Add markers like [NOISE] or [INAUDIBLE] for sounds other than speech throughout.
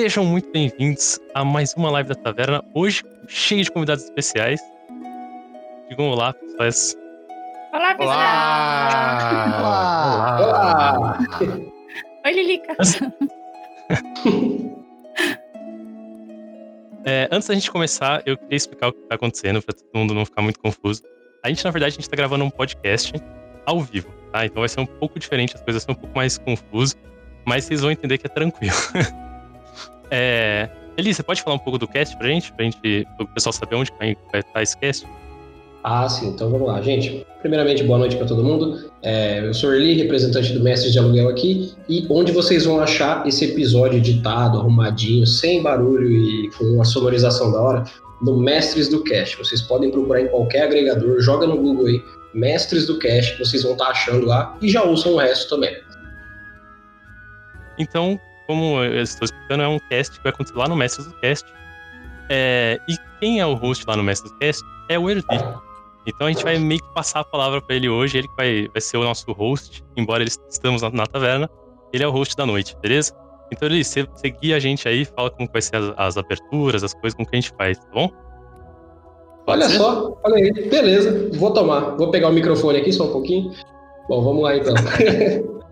Sejam muito bem-vindos a mais uma live da Taverna. Hoje, cheio de convidados especiais. Digam olá, pessoas. Olá, pessoal! Olá! Olá! Oi, Lilica! [LAUGHS] É, antes da gente começar, eu queria explicar o que está acontecendo para todo mundo não ficar muito confuso. A gente, na verdade, a gente está gravando um podcast ao vivo, tá? Então vai ser um pouco diferente, as coisas são um pouco mais confusas, mas vocês vão entender que é tranquilo. [LAUGHS] é, Eli, você pode falar um pouco do cast pra gente? Pra gente, o pessoal saber onde vai estar esse cast? Ah, sim, então vamos lá, gente. Primeiramente, boa noite para todo mundo. É, eu sou Erli, representante do Mestre de Aluguel aqui, e onde vocês vão achar esse episódio editado, arrumadinho, sem barulho e com uma sonorização da hora, no Mestres do Cast. Vocês podem procurar em qualquer agregador, joga no Google aí, Mestres do Cast, vocês vão estar tá achando lá e já ouçam o resto também. Então, como eu estou explicando, é um cast que vai acontecer lá no Mestres do Cast. É, e quem é o host lá no Mestres do Cast é o Erli. Então a gente vai meio que passar a palavra para ele hoje, ele vai, vai ser o nosso host, embora ele estamos na, na, taverna, ele é o host da noite, beleza? Então ele, você, você guia a gente aí, fala como vai ser as, as, aberturas, as coisas, como que a gente faz, tá bom? Olha ser? só, olha aí, beleza, vou tomar, vou pegar o microfone aqui só um pouquinho. Bom, vamos lá então. [LAUGHS]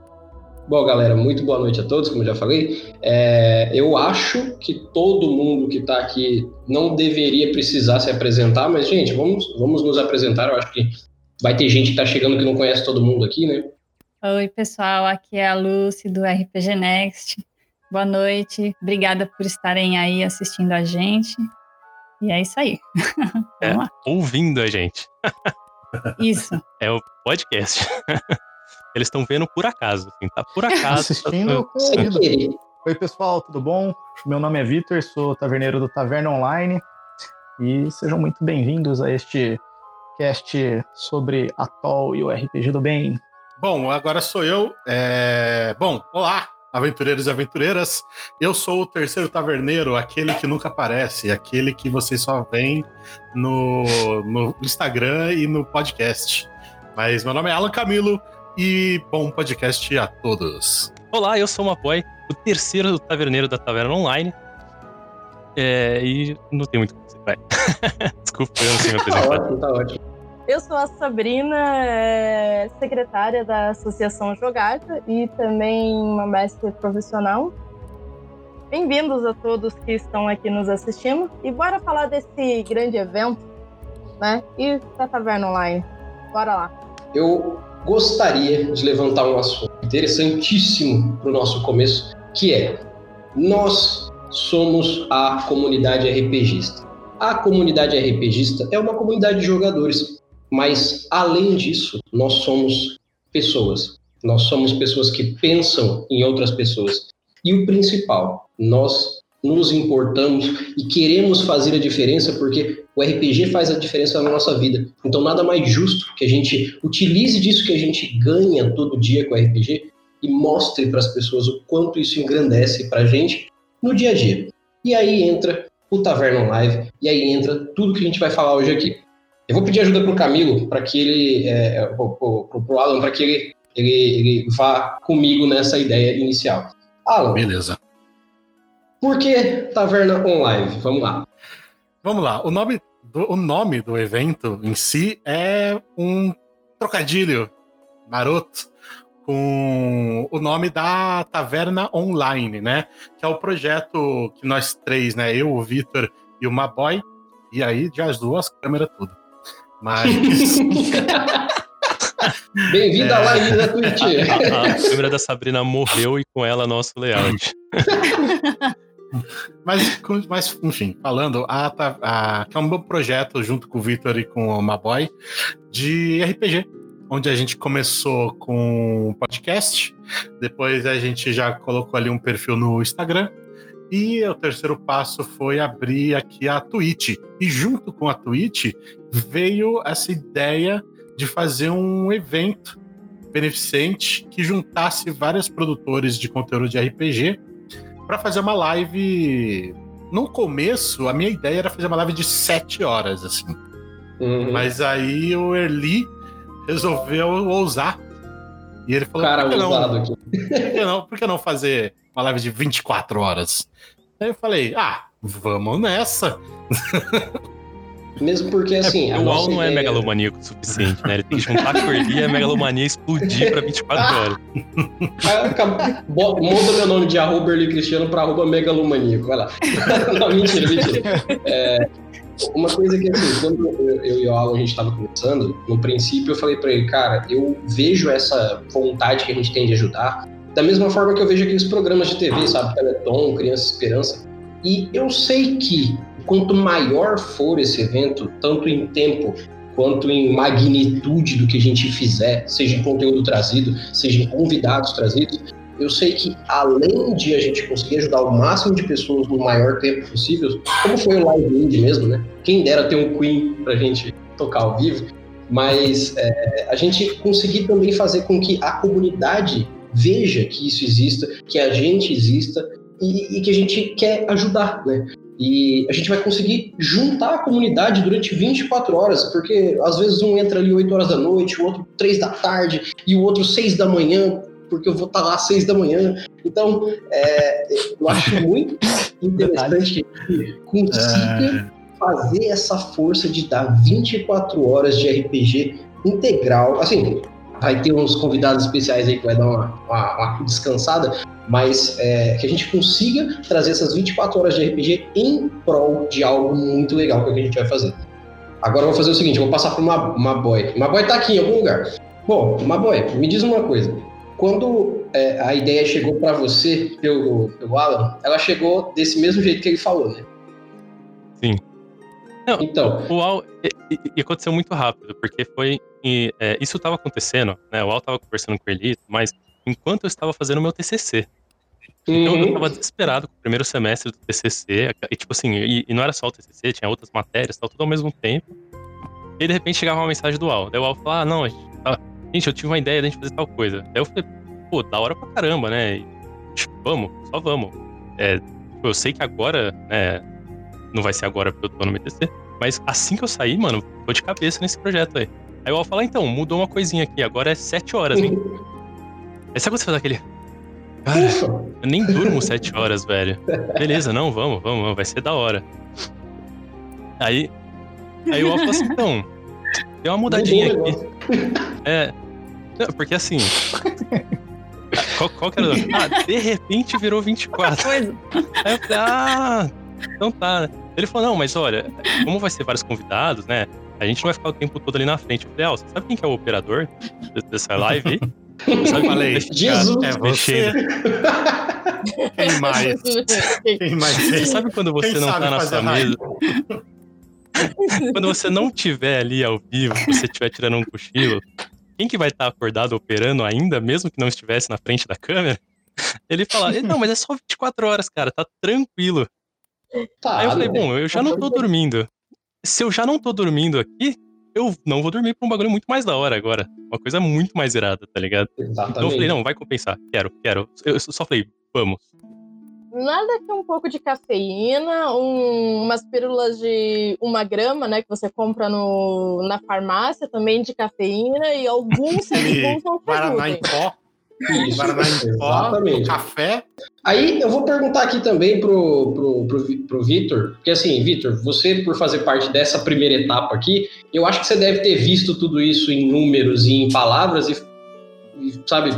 Bom, galera, muito boa noite a todos, como eu já falei. É, eu acho que todo mundo que está aqui não deveria precisar se apresentar, mas, gente, vamos, vamos nos apresentar. Eu acho que vai ter gente que está chegando que não conhece todo mundo aqui, né? Oi, pessoal, aqui é a Lucy do RPG Next. Boa noite, obrigada por estarem aí assistindo a gente. E é isso aí. [LAUGHS] É, ouvindo a gente. Isso. [LAUGHS] É o podcast. Eles estão vendo por acaso, assim, tá? Por [LAUGHS] acaso. Assistindo tá... com ouvido. Oi, pessoal, tudo bom? Meu nome é Vitor, sou taverneiro do Taverna Online e sejam muito bem-vindos a este cast sobre Atoll e o RPG do Bem. Bom, agora sou eu. É... Bom, olá, aventureiros e aventureiras. Eu sou o terceiro taverneiro, aquele que nunca aparece, aquele que vocês só veem no, no Instagram e no podcast. Mas meu nome é Alan Camilo e bom podcast a todos. Olá, eu sou o Mapoy, o terceiro taverneiro da Taverna Online. É, e não tem muito o que dizer, vai. [LAUGHS] Desculpa, eu não sei me apresentar. tá ótimo, tá ótimo. Eu sou a Sabrina, é, secretária da Associação Jogata e também uma mestre profissional. Bem-vindos a todos que estão aqui nos assistindo e bora falar desse grande evento, né? E da Taverna Online. Bora lá. Eu gostaria de levantar um assunto interessantíssimo para o nosso começo, que é nós somos a comunidade RPGista. A comunidade RPGista é uma comunidade de jogadores, mas além disso, nós somos pessoas. Nós somos pessoas que pensam em outras pessoas. E o principal, nós nos importamos e queremos fazer a diferença porque o RPG faz a diferença na nossa vida. Então, nada mais justo que a gente utilize disso que a gente ganha todo dia com o RPG e mostre para as pessoas o quanto isso engrandece para a gente no dia a dia. E aí entra o Taverna Live, e aí entra tudo que a gente vai falar hoje aqui. Eu vou pedir ajuda para o Camilo, para que ele, é, para o Alan, para que ele, ele, ele vá comigo nessa ideia inicial. Alan. Beleza. Por que Taverna Online? Vamos lá. Vamos lá. O nome do, o nome do evento em si é um trocadilho maroto com o nome da Taverna Online, né? Que é o projeto que nós três, né? Eu, o Vitor e o Maboy. E aí, já as duas câmeras tudo. Mas. [LAUGHS] Bem-vindo é... à live da Twitch. A, [LAUGHS] a câmera da Sabrina morreu e com ela nosso layout. [LAUGHS] Mas, mas, enfim, falando, a, a, é um projeto junto com o Victor e com o Maboy de RPG, onde a gente começou com podcast, depois a gente já colocou ali um perfil no Instagram, e o terceiro passo foi abrir aqui a Twitch. E junto com a Twitch veio essa ideia de fazer um evento beneficente que juntasse vários produtores de conteúdo de RPG para fazer uma live. No começo, a minha ideia era fazer uma live de sete horas, assim. Uhum. Mas aí o Erli resolveu ousar E ele falou: Cara por, que não, aqui. [LAUGHS] por, que não, por que não fazer uma live de 24 horas? Aí eu falei: ah, vamos nessa. [LAUGHS] Mesmo porque, assim. a o UOL não é ideia- megalomaníaco o suficiente, né? Ele tem que juntar cordia e a megalomania explodir pra 24 [LAUGHS] horas. Ah, Muda meu nome de arroba Erli Cristiano pra arroba megalomaníaco. Vai lá. [LAUGHS] não, mentira, mentira. É, uma coisa que, assim, quando eu, eu e o Alan a gente tava conversando, no princípio eu falei pra ele, cara, eu vejo essa vontade que a gente tem de ajudar, da mesma forma que eu vejo aqueles programas de TV, sabe? Teleton, Criança Esperança. E eu sei que quanto maior for esse evento, tanto em tempo quanto em magnitude do que a gente fizer, seja em conteúdo trazido, seja em convidados trazidos, eu sei que além de a gente conseguir ajudar o máximo de pessoas no maior tempo possível, como foi o Live Indie mesmo, né? Quem dera ter um Queen pra gente tocar ao vivo, mas é, a gente conseguir também fazer com que a comunidade veja que isso exista, que a gente exista e, e que a gente quer ajudar, né? E a gente vai conseguir juntar a comunidade durante 24 horas, porque às vezes um entra ali 8 horas da noite, o outro 3 da tarde e o outro 6 da manhã, porque eu vou estar lá às 6 da manhã. Então, é, eu acho [LAUGHS] muito interessante que a gente consiga fazer essa força de dar 24 horas de RPG integral. Assim, vai ter uns convidados especiais aí que vai dar uma, uma- uma descansada, mas é, que a gente consiga trazer essas 24 horas de RPG em prol de algo muito legal que a gente vai fazer. Agora eu vou fazer o seguinte, eu vou passar para uma, uma boy. Uma boy tá aqui em algum lugar. Bom, uma boy, me diz uma coisa. Quando é, a ideia chegou para você, pelo, pelo Alan, ela chegou desse mesmo jeito que ele falou, né? Sim. Não, Então, O UAU e, e- aconteceu muito rápido, porque foi. e, é, isso estava acontecendo, né? O UAU estava conversando com ele, mas enquanto eu estava fazendo o meu TCC. Então eu uhum, tava desesperado com o primeiro semestre do TCC, e tipo assim, e, e não era só o TCC, tinha outras matérias, tal, tudo ao mesmo tempo. E de repente chegava uma mensagem do UAU. Daí o UAU falava, ah, não, a gente, tá- gente, eu tive uma ideia de a gente fazer tal coisa. Daí eu falei, pô, da hora pra caramba, né? E, tipo, vamos, só vamos. É, tipo, eu sei que agora, né, não vai ser agora porque eu tô no MTC, mas assim que eu sair, mano, tô de cabeça nesse projeto aí. Aí o UAU fala, então, mudou uma coisinha aqui, agora é 7 horas, hein? Aí sabe quando você faz aquele... Cara, ufa, eu nem durmo sete horas, velho. Beleza, não, vamos, vamos, vamos, vai ser da hora. Aí, aí o Al falou assim, então, tem uma mudadinha aqui. É, não, porque assim, qual, qual que era o... Ah, de repente virou 24. Coisa. Aí eu falei, ah, então tá. Ele falou, não, mas olha, como vai ser vários convidados, né? A gente não vai ficar o tempo todo ali na frente. Eu falei, ah, você sabe quem que é o operador dessa live sabe Falei, Deixa- [LAUGHS] Jesus. É você. [LAUGHS] Quem mais? Quem mais? Você sabe quando você Quem não tá na sua mesa? [LAUGHS] quando você não tiver ali ao vivo, você estiver tirando um cochilo, quem que vai estar acordado operando ainda, mesmo que não estivesse na frente da câmera? Ele fala, não, mas é só 24 horas, cara, tá tranquilo. Tá, Aí eu falei, bom, eu já não tô dormindo. Se eu já não tô dormindo aqui, eu não vou dormir pra um bagulho muito mais da hora agora. Uma coisa muito mais irada, tá ligado? Exatamente. Então eu falei, não, vai compensar. Quero, quero. Eu só falei, vamos. Nada que um pouco de cafeína, um- umas pílulas de uma grama, né? Que você compra no, na farmácia também de cafeína e alguns [LAUGHS] segundos não Guaraná em pó, Isso, em pó, exatamente. café. Aí eu vou perguntar aqui também pro, pro, pro, pro Vitor, porque assim, Vitor, você por fazer parte dessa primeira etapa aqui, eu acho que você deve ter visto tudo isso em números e em palavras e, e, sabe,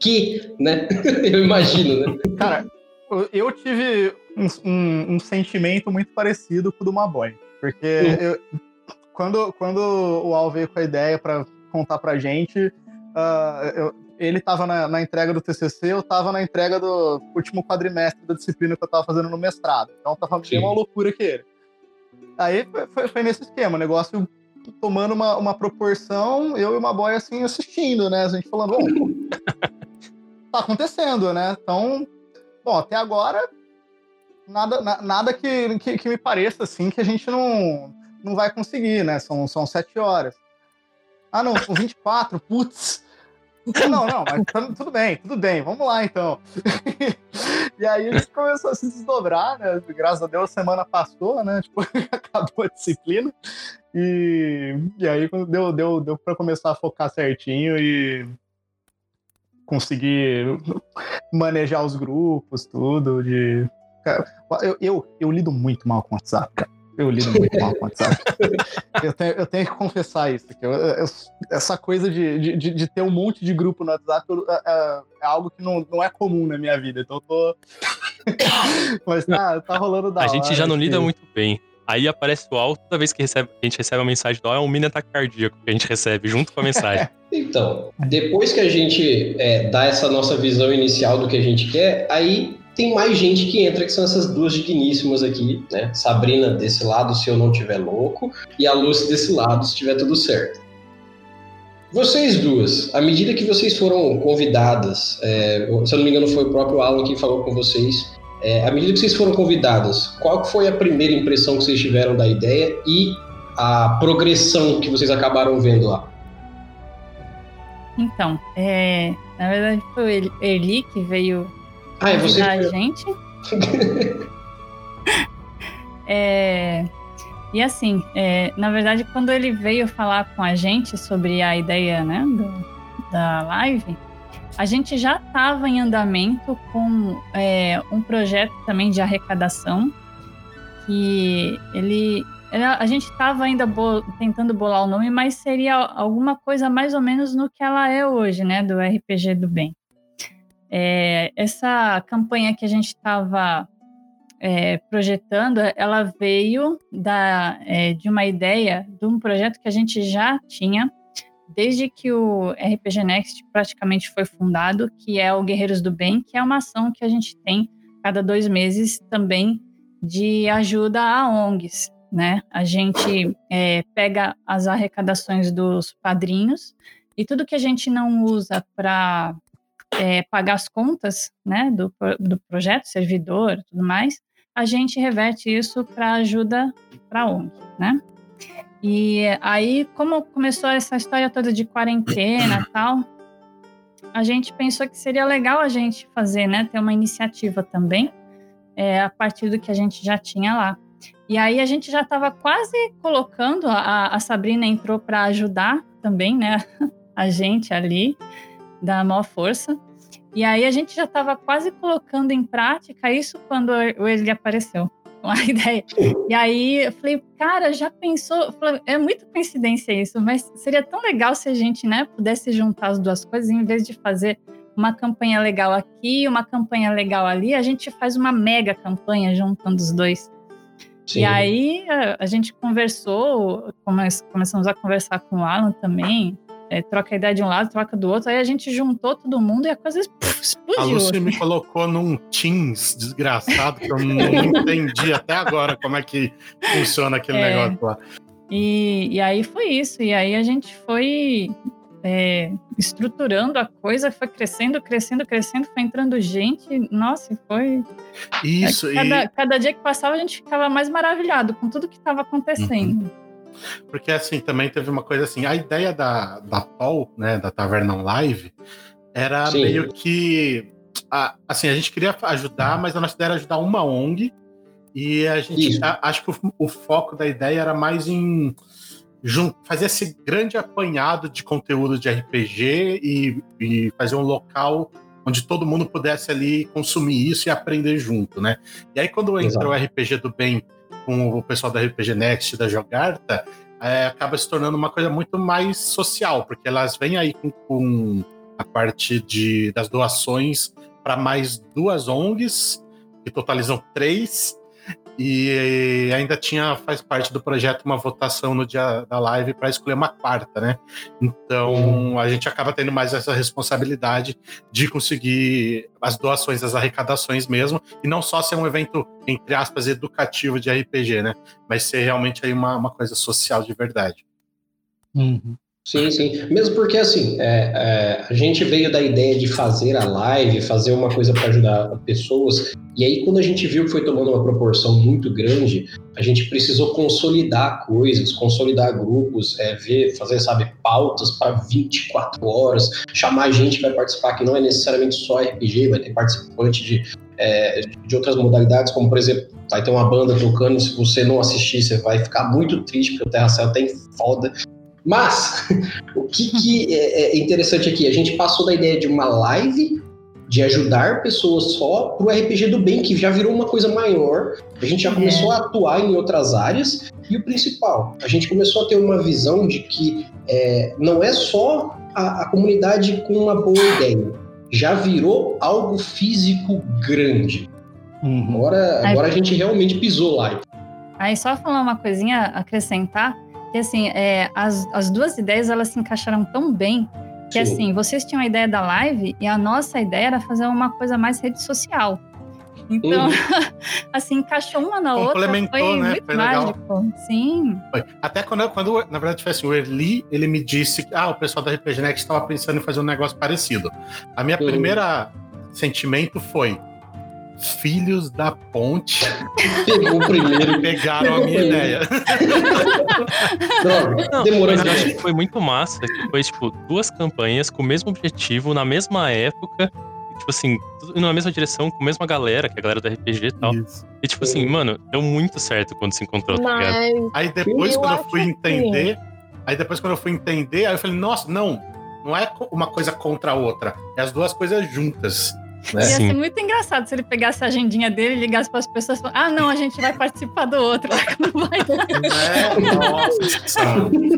que, né? [LAUGHS] eu imagino, né? Cara, eu- tive um, um- um sentimento muito parecido com o do Maboy. Porque eu- quando, quando o Al veio com a ideia para contar pra gente, ah, eu- ele tava na, na entrega do TCC, eu tava na entrega do último quadrimestre da disciplina que eu tava fazendo no mestrado. Então tava Sim. bem uma loucura que ele. Aí foi- foi, nesse esquema, o negócio tomando uma, uma proporção, eu e o Maboy assim assistindo, né? A gente falando, bom, [LAUGHS] tá acontecendo, né? Então, bom, até agora nada, na- nada que, que, que me pareça assim que a gente não, não vai conseguir, né? São, são sete horas. Ah, não, são 24, putz. Não, não, mas tá- tudo bem, tudo bem, vamos lá então. [LAUGHS] e aí a gente começou a se desdobrar, né? Graças a Deus a semana passou, né? [LAUGHS] Tipo, acabou a disciplina. E, e aí deu, deu, deu para começar a focar certinho e, conseguir manejar os grupos, tudo, de... Eu, eu, eu lido muito mal com WhatsApp, cara. Eu lido muito mal com WhatsApp. eu, tenho, eu tenho que confessar isso. Que eu, eu, essa coisa de, de, de, ter um monte de grupo no WhatsApp é, é, é, algo que não, não é comum na minha vida. Então eu tô. [LAUGHS] Mas tá, tá rolando da A hora, gente já não que... lida muito bem. Aí aparece o alto, toda vez que recebe, a gente recebe uma mensagem do é um mini ataque cardíaco que a gente recebe junto com a mensagem. [LAUGHS] então, depois que a gente é, dá essa nossa visão inicial do que a gente quer, aí tem mais gente que entra, que são essas duas digníssimas aqui, né? Sabrina desse lado, se eu não tiver louco, e a Lucy desse lado, se tiver tudo certo. Vocês duas, à medida que vocês foram convidadas, é, se eu não me engano foi o próprio Alan que falou com vocês, é, à medida que vocês foram convidadas, qual foi a primeira impressão que vocês tiveram da ideia e a progressão que vocês acabaram vendo lá? Então, é, na verdade foi o Erli que veio ah, é você a gente. [LAUGHS] é, e assim, é, na verdade, quando ele veio falar com a gente sobre a ideia né, do, da live, a gente já estava em andamento com é, um projeto também de arrecadação que ele a gente estava ainda bo tentando bolar o nome, mas seria alguma coisa mais ou menos no que ela é hoje, né, do RPG do bem. É, essa campanha que a gente estava é, projetando, ela veio da, é, de uma ideia de um projeto que a gente já tinha desde que o RPG Next praticamente foi fundado, que é o Guerreiros do Bem, que é uma ação que a gente tem cada dois meses também de ajuda a ONGs. Né? A gente é, pega as arrecadações dos padrinhos e tudo que a gente não usa para é, pagar as contas né, do, do projeto, servidor tudo mais, a gente reverte isso para ajuda para a ONG. Né? E aí, como começou essa história toda de quarentena e tal, a gente pensou que seria legal a gente fazer, né, ter uma iniciativa também, é, a partir do que a gente já tinha lá. E aí a gente já estava quase colocando, a, a Sabrina entrou para ajudar também, né, [LAUGHS] a gente ali, da maior força. E aí a gente já estava quase colocando em prática isso quando ele apareceu [LAUGHS] com a ideia. E aí eu falei, cara, já pensou? Falei, é muita coincidência isso, mas seria tão legal se a gente, né, pudesse juntar as duas coisas em vez de fazer uma campanha legal aqui, uma campanha legal ali, a gente faz uma mega campanha juntando os dois. Sim. E aí a, a gente conversou, come, começamos a conversar com o Alan também, é, troca a ideia de um lado, troca do outro. Aí a gente juntou todo mundo e a coisa puf, explodiu. A Lúcia me colocou num Teams desgraçado que eu não [LAUGHS] entendi até agora como é que funciona aquele é, negócio lá. E, e aí foi isso. E aí a gente foi é, estruturando a coisa, foi crescendo, crescendo, crescendo, foi entrando gente. Nossa, foi. Isso. Cada, e... cada dia que passava a gente ficava mais maravilhado com tudo que estava acontecendo. Uhum. Porque assim, também teve uma coisa assim, a ideia da, da Paul, né, da Taverna Live, era Sim. meio que. A, assim, a gente queria ajudar, mas a nossa ideia era ajudar uma ONG. E a gente a, acho que o, o, foco da ideia era mais em fazer esse grande apanhado de conteúdo de RPG e, e fazer um local onde todo mundo pudesse ali consumir isso e aprender junto, né? E aí quando entrou o RPG do bem com o pessoal da RPG Next, da Jogarta, é, acaba se tornando uma coisa muito mais social, porque elas vêm aí com, com a parte de, das doações para mais duas ONGs, que totalizam três, e ainda tinha, faz parte do projeto, uma votação no dia da live para escolher uma quarta, né? Então a gente acaba tendo mais essa responsabilidade de conseguir as doações, as arrecadações mesmo, e não só ser um evento, entre aspas, educativo de RPG, né? Mas ser realmente aí uma, uma coisa social de verdade. Uhum. Sim, sim. Mesmo porque, assim, é, é, a gente veio da ideia de fazer a live, fazer uma coisa para ajudar pessoas, e aí quando a gente viu que foi tomando uma proporção muito grande, a gente precisou consolidar coisas, consolidar grupos, é, ver, fazer, sabe, pautas para 24 horas, chamar gente que vai participar, que não é necessariamente só RPG, vai ter participante de, é, de outras modalidades, como, por exemplo, vai ter uma banda tocando, se você não assistir, você vai ficar muito triste, porque o Terra Cell tem foda, Mas, [LAUGHS] o que, que é, é interessante aqui? A gente passou da ideia de uma live de ajudar pessoas só pro RPG do bem, que já virou uma coisa maior. A gente já começou é. a atuar em outras áreas. E o principal, a gente começou a ter uma visão de que é, não é só a, a comunidade com uma boa ideia. Já virou algo físico grande. Uhum. Agora, agora a gente realmente pisou lá. Aí só falar uma coisinha, acrescentar, que assim, é, as, as duas ideias elas se encaixaram tão bem que Sim. assim, vocês tinham a ideia da live e a nossa ideia era fazer uma coisa mais rede social. Então, uhum. [LAUGHS] assim, encaixou uma na outra. Foi né? muito foi mágico. Legal. Sim. Foi. Até quando, quando, na verdade, foi assim, o Erli, ele me disse que ah, o pessoal da RPG Next estava pensando em fazer um negócio parecido. A minha uhum. primeira sentimento foi Filhos da Ponte. Pegou o primeiro. Pegaram a minha ideia. [LAUGHS] Não, Demorou mas eu acho que foi muito massa. Que foi, tipo, duas campanhas com o mesmo objetivo, na mesma época. tipo assim, indo na mesma direção, com a mesma galera, que é a galera do RPG e tal. Isso. E tipo assim, mano, deu muito certo quando se encontrou, tá mas... tá Aí depois, eu quando eu fui entender. Aí depois, quando eu fui entender, aí eu falei, nossa, não, não é uma coisa contra a outra. É as duas coisas juntas. Né? Ia ser muito engraçado se ele pegasse a agendinha dele e ligasse para as pessoas e falasse, ah, não, a gente vai participar do outro. [LAUGHS] Não vai é, nossa.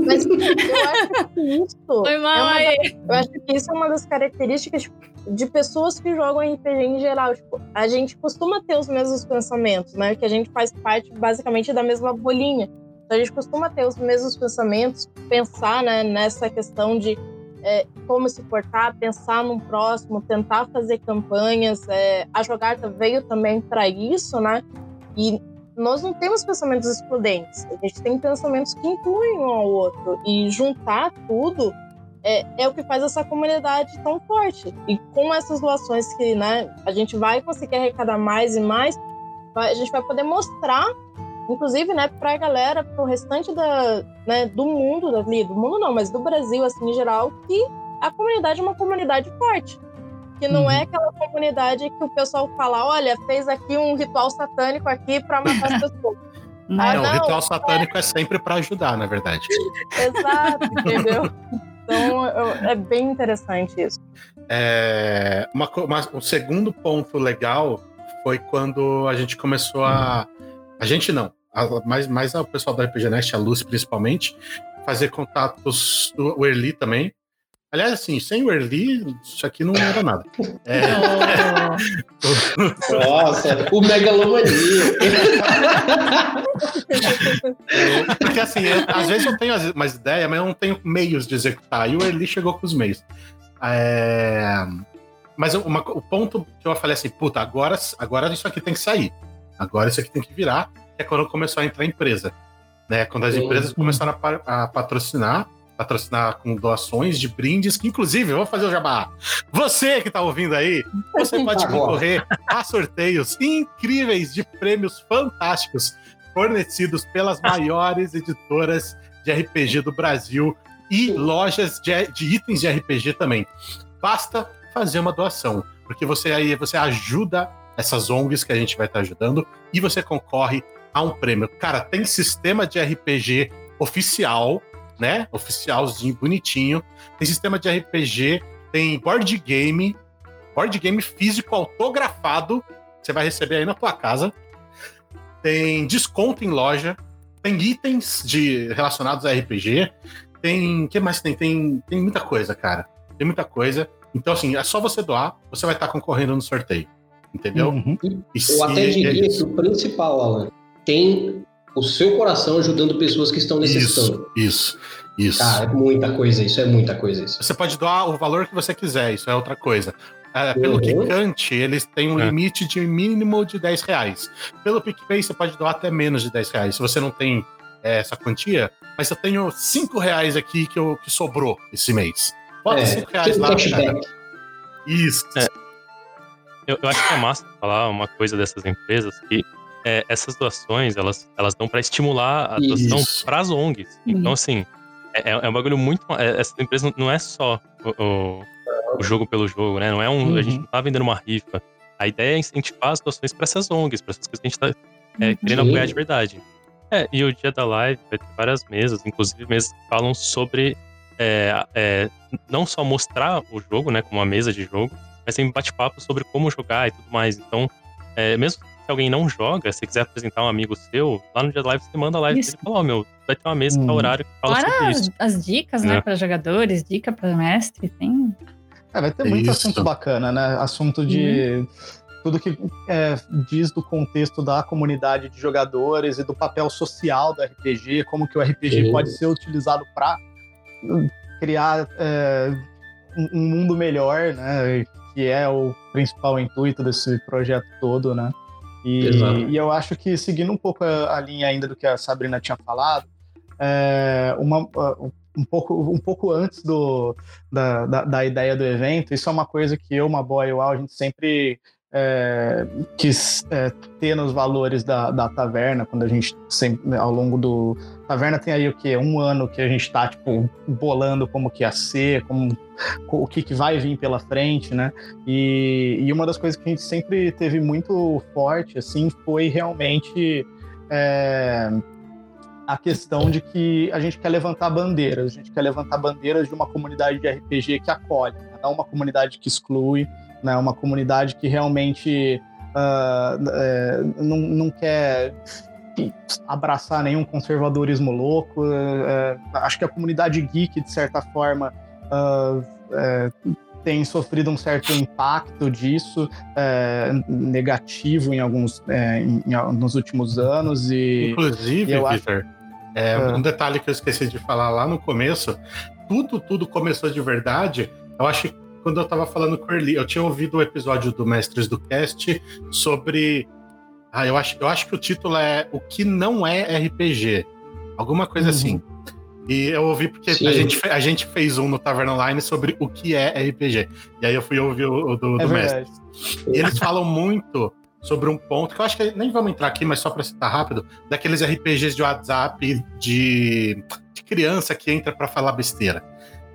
Mas eu acho que isso. Foi mal é uma, aí. Eu acho que isso é uma das características de pessoas que jogam RPG em geral. Tipo, a gente costuma ter os mesmos pensamentos, né? Que a gente faz parte basicamente da mesma bolinha. Então a gente costuma ter os mesmos pensamentos, pensar né, nessa questão de é, como se portar, pensar num próximo, tentar fazer campanhas. É, a jogada veio também para isso, né? E nós não temos pensamentos excludentes, a gente tem pensamentos que incluem um ao outro. E juntar tudo é, é, o que faz essa comunidade tão forte. E com essas doações que né, a gente vai conseguir arrecadar mais e mais, a gente vai poder mostrar inclusive, né, para a galera, para o restante da, né, do mundo, ali, do mundo não, mas do Brasil, assim, em geral, que a comunidade é uma comunidade forte. Que não uhum. é aquela comunidade que o pessoal fala, olha, fez aqui um ritual satânico aqui para matar as [LAUGHS] pessoas. Não, ah, não, o ritual satânico é, é sempre para ajudar, na verdade. [LAUGHS] Exato, entendeu? Então, eu, é bem interessante isso. É, uma, uma, um segundo ponto legal foi quando a gente começou a. A gente não, mais, mais o pessoal da RPG Next, a Luz principalmente, fazer contatos, o Erli também. Aliás, assim, sem o Erli, isso aqui não era nada. É... [LAUGHS] Nossa, o megalomania. Porque assim, eu, às vezes eu tenho umas ideias, mas eu não tenho meios de executar. E o Erli chegou com os meios. É... Mas uma, o ponto que eu falei assim, puta, agora, agora isso aqui tem que sair. Agora isso aqui tem que virar é quando começou a entrar a empresa. Né? Quando as Sim. empresas começaram a, a, patrocinar, patrocinar com doações de brindes, que inclusive, vou fazer o jabá. Você que está ouvindo aí, você pode concorrer a sorteios incríveis de prêmios fantásticos fornecidos pelas maiores editoras de RPG do Brasil e lojas de, de itens de RPG também. Basta fazer uma doação, porque você aí você ajuda essas ONGs que a gente vai estar ajudando e você concorre a um prêmio. Cara, tem sistema de RPG oficial, né? Oficialzinho, bonitinho. Tem sistema de RPG, tem board game, board game físico autografado, você vai receber aí na tua casa. Tem desconto em loja, tem itens de relacionados a RPG, tem, que mais tem? Tem tem muita coisa, cara. Tem muita coisa. Então assim, é só você doar, você vai estar concorrendo no sorteio. Entendeu? Uhum. Eu até diria é que o principal, Alan, tem o seu coração ajudando pessoas que estão necessitando. Isso, isso, isso. Cara, é muita coisa isso, é muita coisa isso. Você pode doar o valor que você quiser, isso é outra coisa. É, pelo uhum. Kikante, eles têm um é. limite de mínimo de 10 reais. Pelo PicPay, você pode doar até menos de 10 reais. Se você não tem é, essa quantia, mas eu tenho 5 reais aqui que, eu, que sobrou esse mês. Bota 5 é, reais lá, cara. Isso. É. Eu, eu, acho que é massa falar uma coisa dessas empresas que é, essas doações, elas, elas dão para estimular a doação para as ONGs. Uhum. Então, assim, é, é um bagulho muito. É, essa empresa não é só o, o, o, jogo pelo jogo, né? Não é um. Uhum. A gente não tá vendendo uma rifa. A ideia é incentivar as doações para essas ONGs, para essas coisas que a gente tá é, uhum. querendo apoiar de verdade. É, e o dia da live vai ter várias mesas, inclusive mesas que falam sobre é, é, não só mostrar o jogo, né, como uma mesa de jogo, mas tem bate-papo sobre como jogar e tudo mais. Então, é, mesmo alguém não joga, se quiser apresentar um amigo seu, lá no dia da live você manda a live Isso. e fala, ó, meu, vai ter uma mesa que Hum. horário que fala Fora sobre as, isso. as dicas, né, É. para jogadores, dica para mestre, tem. É, vai ter muito Isso. assunto bacana, né? Assunto de tudo que é, diz do contexto da comunidade de jogadores e do papel social do RPG, como que o RPG pode ser utilizado para criar é, um mundo melhor, né? Que é o principal intuito desse projeto todo, né? E, e eu acho que seguindo um pouco a, a linha ainda do que a Sabrina tinha falado, é, uma, um, pouco, um pouco antes do, da, da, da ideia do evento, isso é uma coisa que eu, uma boa e o Al, a gente sempre é, quis é, ter nos valores da, da taverna, quando a gente sempre, ao longo do. Taverna tem aí o quê? Um ano que a gente tá, tipo, bolando como que ia ser, como, o que, que vai vir pela frente, né? E, e uma das coisas que a gente sempre teve muito forte, assim, foi realmente é, a questão de que a gente quer levantar bandeiras, a gente quer levantar bandeiras de uma comunidade de RPG que acolhe, né? não uma comunidade que exclui, né? uma comunidade que realmente ah, é, não, não quer abraçar nenhum conservadorismo louco. é, acho que a comunidade geek, de certa forma, ah, é, tem sofrido um certo impacto disso, é, negativo em alguns é, em- em- nos últimos anos e Inclusive, eu acho- Victor, é, Ah. um detalhe que eu esqueci de falar lá no começo, tudo, tudo começou de verdade. Eu acho que quando eu tava falando com o Erli, eu tinha ouvido o episódio do Mestres do Cast sobre. Ah, eu acho, eu acho que o título é O que não é RPG. Alguma coisa Uhum. assim. E eu ouvi porque Sim. a gente, a gente fez um no Taverna Online sobre o que é RPG. E aí eu fui ouvir o, o do, é do Mestre. E eles falam muito sobre um ponto que eu acho que nem vamos entrar aqui, mas só para citar rápido, daqueles RPGs de WhatsApp de, de criança que entra para falar besteira.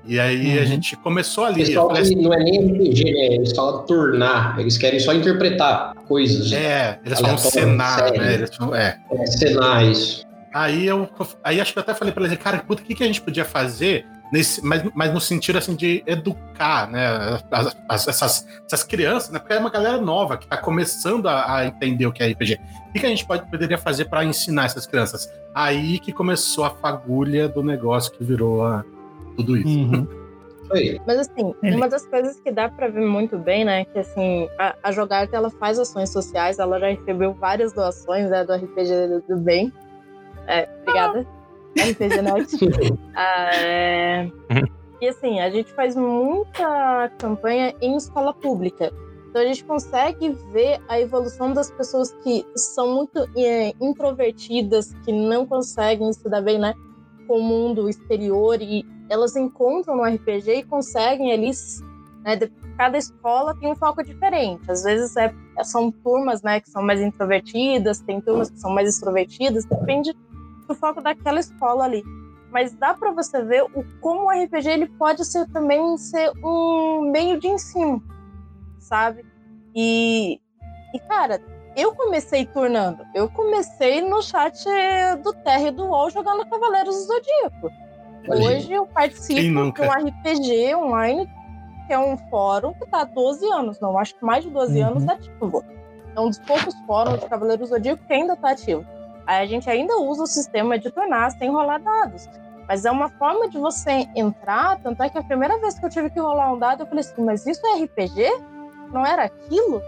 E aí a Uhum. gente começou ali. Falam falei assim, que não é nem RPG, né? Eles falam turnar. Eles querem só interpretar coisas. é, eles falam cenar, né? Eles falam, é. É, cenar isso. Aí eu aí acho que eu até falei para eles, cara, puta, o que, que a gente podia fazer nesse, mas, mas no sentido assim de educar, né, as- as- essas, essas crianças, né, porque é uma galera nova que tá começando a, a entender o que é RPG. O que, que a gente pode, poderia fazer para ensinar essas crianças? Aí que começou a fagulha do negócio que virou a- tudo isso. Uhum. Aí. Mas assim, uma das coisas que dá pra ver muito bem, né, que assim, a, a Jogarte, ela faz ações sociais, ela já recebeu várias doações, né, do RPG do, bem. É, obrigada. RPG Next. [LAUGHS] Ah, é, Uhum. E assim, a gente faz muita campanha em escola pública. Então a gente consegue ver a evolução das pessoas que são muito é, introvertidas, que não conseguem se dar bem, né, com o mundo exterior e elas encontram no RPG e conseguem ali, né, cada escola tem um foco diferente. Às vezes é, são turmas, né, que são mais introvertidas, tem turmas que são mais extrovertidas, depende do foco daquela escola ali. Mas dá para você ver o como o RPG ele pode ser também ser um meio de ensino, sabe? E, e cara, eu comecei turnando. Eu comecei no chat do Terra e do UOL jogando Cavaleiros do Zodíaco. Hoje eu participo de um RPG online, que é um fórum que tá há 12 anos, não, acho que mais de 12 Uhum. anos ativo. É um dos poucos fóruns de Cavaleiros do Zodíaco que ainda tá ativo. Aí a gente ainda usa o sistema de turnar sem rolar dados. Mas é uma forma de você entrar, tanto é que a primeira vez que eu tive que rolar um dado, eu falei assim, mas isso é RPG? Não era aquilo?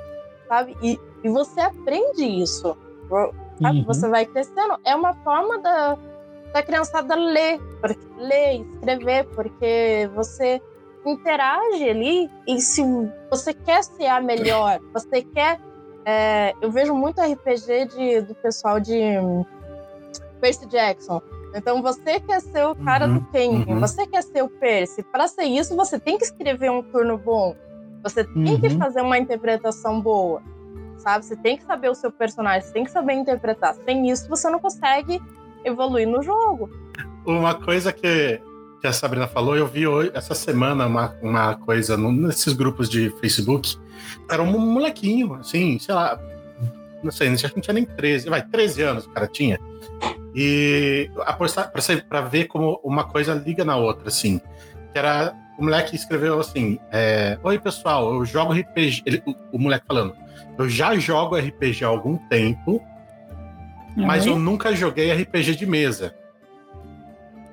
Sabe? E, e você aprende isso. Uhum. Você vai crescendo. É uma forma da, da criançada ler, porque, ler, escrever, porque você interage ali e se você quer ser a melhor, você quer. é, eu vejo muito RPG de, do pessoal de Percy Jackson. Então você quer ser o cara Uhum, do Kengen, uhum. você quer ser o Percy. Para ser isso, você tem que escrever um turno bom. Você tem que Uhum. fazer uma interpretação boa. Sabe? Você tem que saber o seu personagem, você tem que saber interpretar. Sem isso, você não consegue evoluir no jogo. Uma coisa que, que a Sabrina falou, eu vi hoje, essa semana uma, uma coisa num- nesses grupos de Facebook. Era um molequinho, assim, sei lá, não sei, acho que não tinha nem 13, vai, 13 anos o cara tinha. E para ver como uma coisa liga na outra, assim. Que era. O moleque escreveu assim: é, Oi, pessoal, eu jogo RPG. Ele, o, o, moleque falando: Eu já jogo RPG há algum tempo, mas eu nunca joguei RPG de mesa.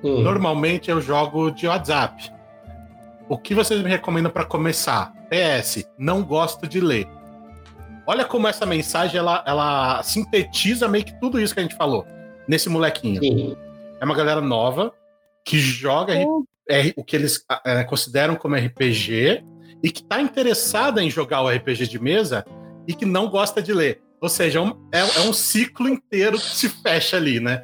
Hum. Normalmente eu jogo de WhatsApp. O que vocês me recomendam para começar? PS, não gosto de ler. Olha como essa mensagem ela, ela sintetiza meio que tudo isso que a gente falou nesse molequinho. Sim. É uma galera nova que joga R, o que eles é, consideram como RPG e que está interessada em jogar o RPG de mesa e que não gosta de ler. Ou seja, é, é um ciclo inteiro que se fecha ali, né?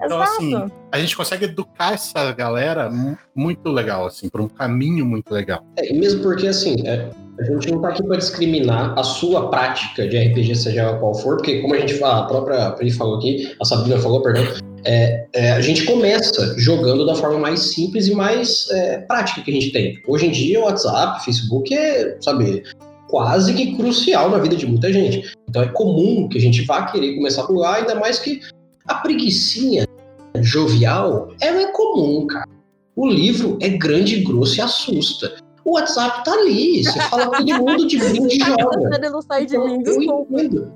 Então, assim, Exato. assim, a gente consegue educar essa galera muito legal, assim, por um caminho muito legal. É, mesmo porque, assim, é, a gente não tá aqui para discriminar a sua prática de RPG, seja qual for, porque, como a gente fala, a própria Pri falou aqui, a Sabrina falou, perdão, é, é, a gente começa jogando da forma mais simples e mais é, prática que a gente tem. Hoje em dia, o WhatsApp, Facebook é, sabe, quase que crucial na vida de muita gente. Então é comum que a gente vá querer começar a jogar, ainda mais que a preguiçinha jovial, ela é comum, cara. O livro é grande, grosso e assusta. O WhatsApp tá ali, você fala com todo mundo de [LAUGHS] brinde e joga. Não sai de então, mim, eu entendo.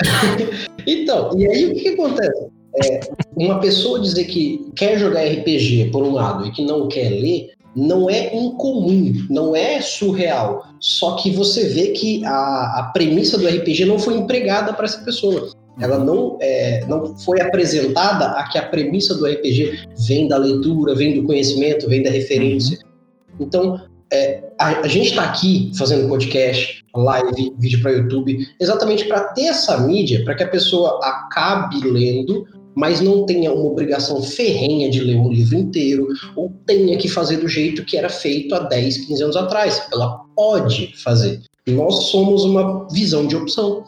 [LAUGHS] então, e aí o que, que acontece? É, uma pessoa dizer que quer jogar RPG por um lado e que não quer ler, não é incomum, não é surreal. Só que você vê que a, a premissa do RPG não foi empregada para essa pessoa. Ela não, é, não foi apresentada a que a premissa do RPG vem da leitura, vem do conhecimento, vem da referência. Uhum. Então, é, a, a, gente está aqui fazendo podcast, live, vídeo para YouTube, exatamente para ter essa mídia, para que a pessoa acabe lendo, mas não tenha uma obrigação ferrenha de ler um livro inteiro, ou tenha que fazer do jeito que era feito há 10, 15 anos atrás. Ela pode fazer. Nós somos uma visão de opção.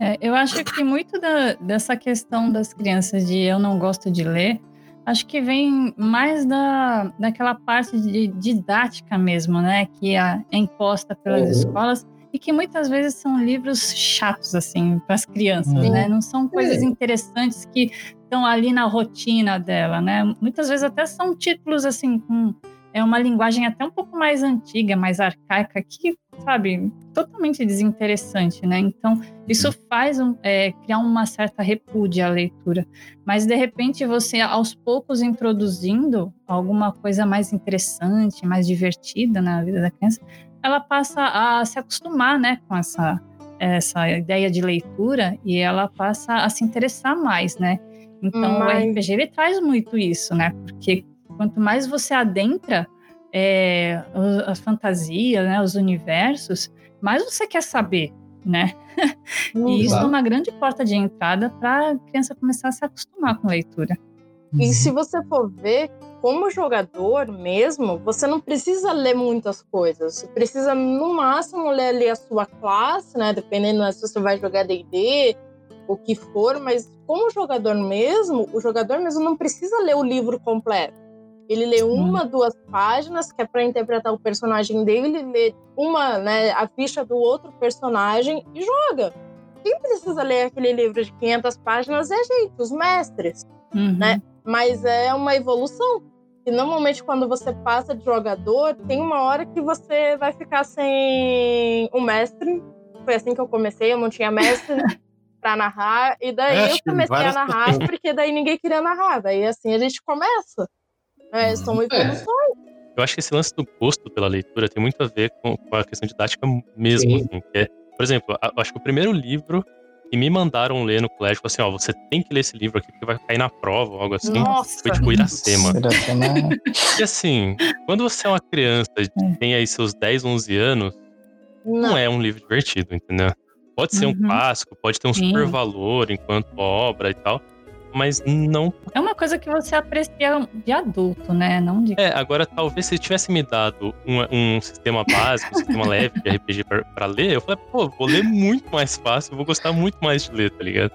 É, eu acho que muito da, dessa questão das crianças de eu não gosto de ler, acho que vem mais da, daquela parte de didática mesmo, né? Que é, imposta pelas uhum. escolas e que muitas vezes são livros chatos, assim, para as crianças, uhum. né? Não são coisas é. interessantes que estão ali na rotina dela, né? Muitas vezes até são títulos, assim, com é uma linguagem até um pouco mais antiga, mais arcaica, que, sabe, totalmente desinteressante, né? Então, isso faz um, é, criar uma certa repúdia à leitura. Mas, de repente, você, aos poucos, introduzindo alguma coisa mais interessante, mais divertida na vida da criança, ela passa a se acostumar, né, com essa, essa ideia de leitura e ela passa a se interessar mais, né? Então, Mas... o RPG, ele traz muito isso, né? Porque Quanto mais você adentra é, a fantasia, né, os universos, mais você quer saber, né? [LAUGHS] e isso é uma grande porta de entrada para a criança começar a se acostumar com leitura. E se você for ver, como jogador mesmo, você não precisa ler muitas coisas. Você precisa, no máximo, ler ali a sua classe, né? Dependendo né, se você vai jogar D&D, o que for. Mas como jogador mesmo, o jogador mesmo não precisa ler o livro completo. Ele lê uma, duas páginas, que é para interpretar o personagem dele, ele lê uma, né, a ficha do outro personagem e joga. Quem precisa ler aquele livro de 500 páginas é a gente, os mestres, uhum. né? Mas é uma evolução. E normalmente quando você passa de jogador, tem uma hora que você vai ficar sem um mestre. Foi assim que eu comecei, eu não tinha mestre [LAUGHS] para narrar, e daí é, eu comecei a narrar porque daí ninguém queria narrar. Daí assim a gente começa. É, são evoluções. É. Eu acho que esse lance do gosto pela leitura tem muito a ver com, com a questão didática mesmo. Assim, é, por exemplo, eu acho que o primeiro livro que me mandaram ler no colégio assim: ó, você tem que ler esse livro aqui porque vai cair na prova ou algo assim. Nossa. Foi tipo Iracema. e assim, quando você é uma criança e é. tem aí seus 10, 11 anos, não, não é um livro divertido, entendeu? Pode ser uhum. um clássico, pode ter um super valor enquanto obra e tal mas não. É uma coisa que você aprecia de adulto, né? Não de. É, agora talvez se tivesse me dado um, um sistema básico, um sistema leve de RPG pra, pra, ler, eu falei, pô, vou ler muito mais fácil, vou gostar muito mais de ler, tá ligado?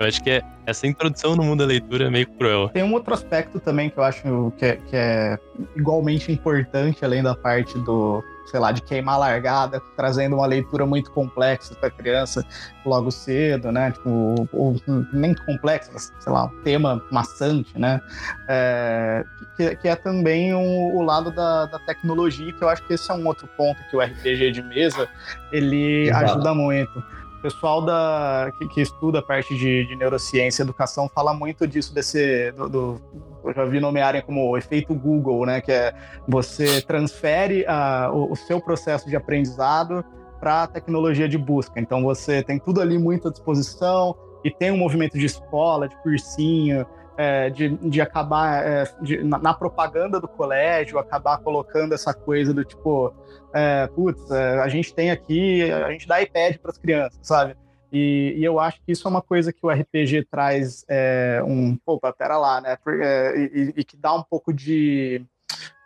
Eu acho que é, essa introdução no mundo da leitura é meio cruel. Tem um outro aspecto também que eu acho que é, que é igualmente importante, além da parte do sei lá, de queimar largada, trazendo uma leitura muito complexa para a criança logo cedo, né? Tipo, ou, nem complexa, sei lá, um tema maçante, né? É, que, que, é também um, o lado da, da, tecnologia, que eu acho que esse é um outro ponto que o RPG de mesa ele Exato. ajuda muito. O pessoal da, que, que, estuda a parte de, de, neurociência e educação fala muito disso, desse. Do, do, eu já vi nomearem como efeito Google, né? Que é você transfere a, o, o seu processo de aprendizado para a tecnologia de busca. Então você tem tudo ali muito à disposição e tem um movimento de escola, de cursinho, é, de, de acabar é, de, na, na, propaganda do colégio, acabar colocando essa coisa do tipo, é, putz, é, a gente tem aqui, a gente dá iPad para as crianças, sabe? E, e, eu acho que isso é uma coisa que o RPG traz é, um, pô, pera lá, né? É, e, e, que dá um pouco de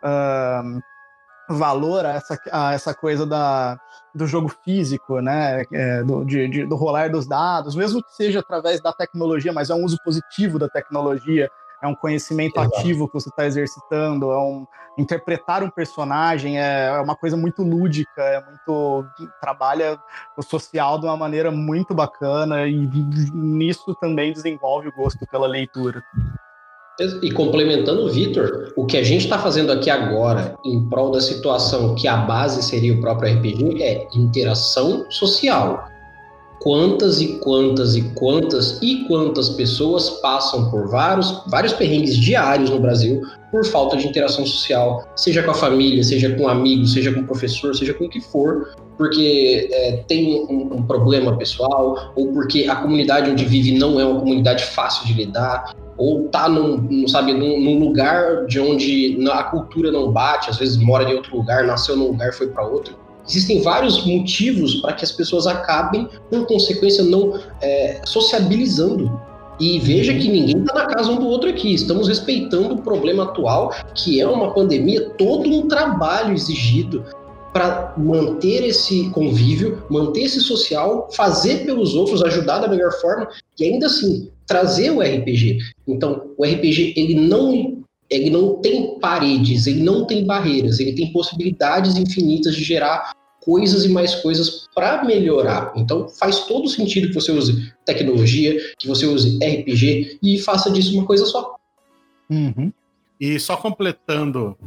uh, valor a essa, a essa coisa da, do jogo físico, né? É, do, de, de, do rolar dos dados, mesmo que seja através da tecnologia, mas é um uso positivo da tecnologia é um conhecimento Exato. ativo que você está exercitando, é um interpretar um personagem é, é uma coisa muito lúdica, é muito trabalha o social de uma maneira muito bacana e nisso também desenvolve o gosto pela leitura. E complementando o Vitor, o que a gente está fazendo aqui agora, em prol da situação que a base seria o próprio RPG, é interação social quantas e quantas e quantas e quantas pessoas passam por vários, vários perrengues diários no Brasil por falta de interação social, seja com a família, seja com amigos, seja com o professor, seja com o que for, porque é, tem um, um, problema pessoal, ou porque a comunidade onde vive não é uma comunidade fácil de lidar, ou tá num, sabe, num, num lugar de onde a cultura não bate, às vezes mora em outro lugar, nasceu num lugar, foi para outro. Existem vários motivos para que as pessoas acabem, por consequência, não é, sociabilizando. E veja que ninguém está na casa um do outro aqui. Estamos respeitando o problema atual, que é uma pandemia, todo um trabalho exigido para manter esse convívio, manter esse social, fazer pelos outros, ajudar da melhor forma e ainda assim trazer o RPG. Então, o RPG ele não ele não tem paredes, ele não tem barreiras, ele tem possibilidades infinitas de gerar coisas e mais coisas para melhorar. Então faz todo sentido que você use tecnologia, que você use RPG e faça disso uma coisa só. Uhum. E só completando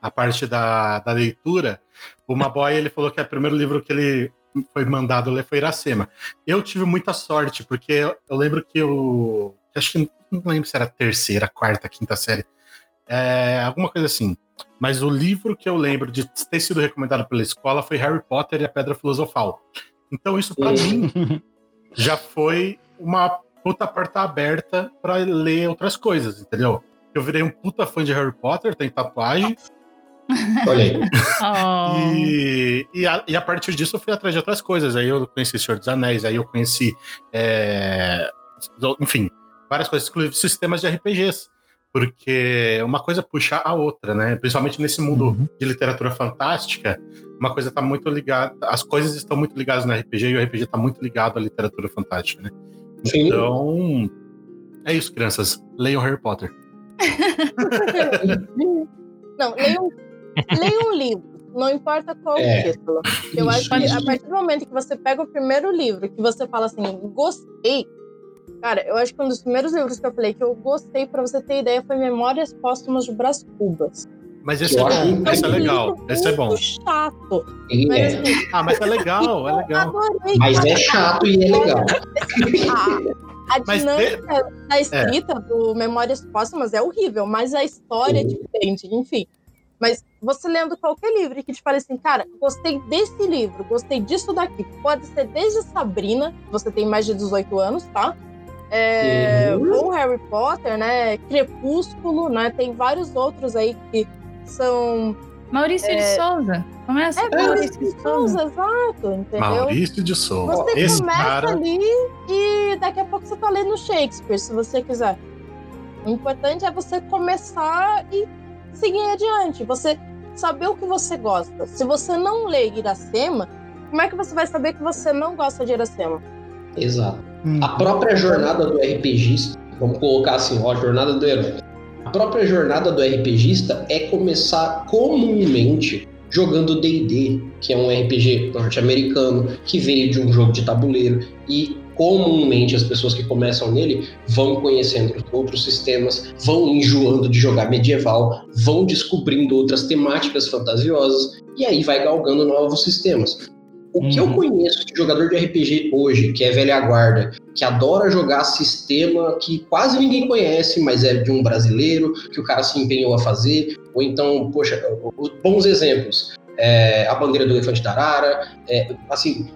a parte da, da leitura, o Maboy ele falou que é o primeiro livro que ele foi mandado ler foi Iracema. Eu tive muita sorte, porque eu, eu lembro que eu. Acho que não lembro se era terceira, quarta, quinta série é, alguma coisa assim. Mas o livro que eu lembro de ter sido recomendado pela escola foi Harry Potter e a Pedra Filosofal. Então isso para mim [LAUGHS] já foi uma puta porta aberta para ler outras coisas, entendeu? Eu virei um puta fã de Harry Potter, tem tatuagem. Olha aí. [LAUGHS] Oh. E, e, a, e, a, partir disso eu fui atrás de outras coisas. Aí eu conheci Senhor dos Anéis, aí eu conheci. É, enfim, várias coisas, inclusive sistemas de RPGs porque uma coisa puxa a outra, né? Principalmente nesse mundo uhum. de literatura fantástica, uma coisa está muito ligada, as coisas estão muito ligadas no RPG e o RPG está muito ligado à literatura fantástica, né? Sim. Então, é isso, crianças. Leiam Harry Potter. [LAUGHS] Não, leiam, leiam um livro. Não importa qual é. título. Eu acho que a partir do momento que você pega o primeiro livro, que você fala assim, gostei, Cara, eu acho que um dos primeiros livros que eu falei que eu gostei, pra você ter ideia, foi Memórias Póstumas de Brás Cubas. Mas esse é bom, esse é legal, esse é bom. chato. Mas, é. assim, ah, mas é legal, é legal. Adorei, mas é chato e é legal. [LAUGHS] A, a dinâmica de... da escrita é. do Memórias Póstumas é horrível, mas a história é diferente, enfim. Mas você lendo qualquer livro que te fale assim, cara, gostei desse livro, gostei disso daqui. Pode ser desde Sabrina, você tem mais de 18 anos, tá? É, uhum. Harry Potter, né? Crepúsculo, né? Tem vários outros aí que são. Maurício é... de Souza. Começa é, Maurício de Souza, exato, entendeu? Maurício de Souza. Você Esse começa cara... ali e daqui a pouco você tá lendo Shakespeare, se você quiser. O importante é você começar e seguir adiante. Você saber o que você gosta. Se você não lê Iracema, como é que você vai saber que você não gosta de Iracema? Exato. Hum. A própria jornada do RPGista, vamos colocar assim, ó, a jornada do herói. A própria jornada do RPGista é começar comumente jogando D&D, que é um RPG norte-americano que veio de um jogo de tabuleiro e comumente as pessoas que começam nele vão conhecendo outros sistemas, vão enjoando de jogar medieval, vão descobrindo outras temáticas fantasiosas e aí vai galgando novos sistemas. O que eu Uhum. conheço de jogador de RPG hoje, que é velha guarda, que adora jogar sistema que quase ninguém conhece, mas é de um brasileiro, que o cara se empenhou a fazer, ou então, poxa, bons exemplos. é, a bandeira do elefante da arara, é, assim,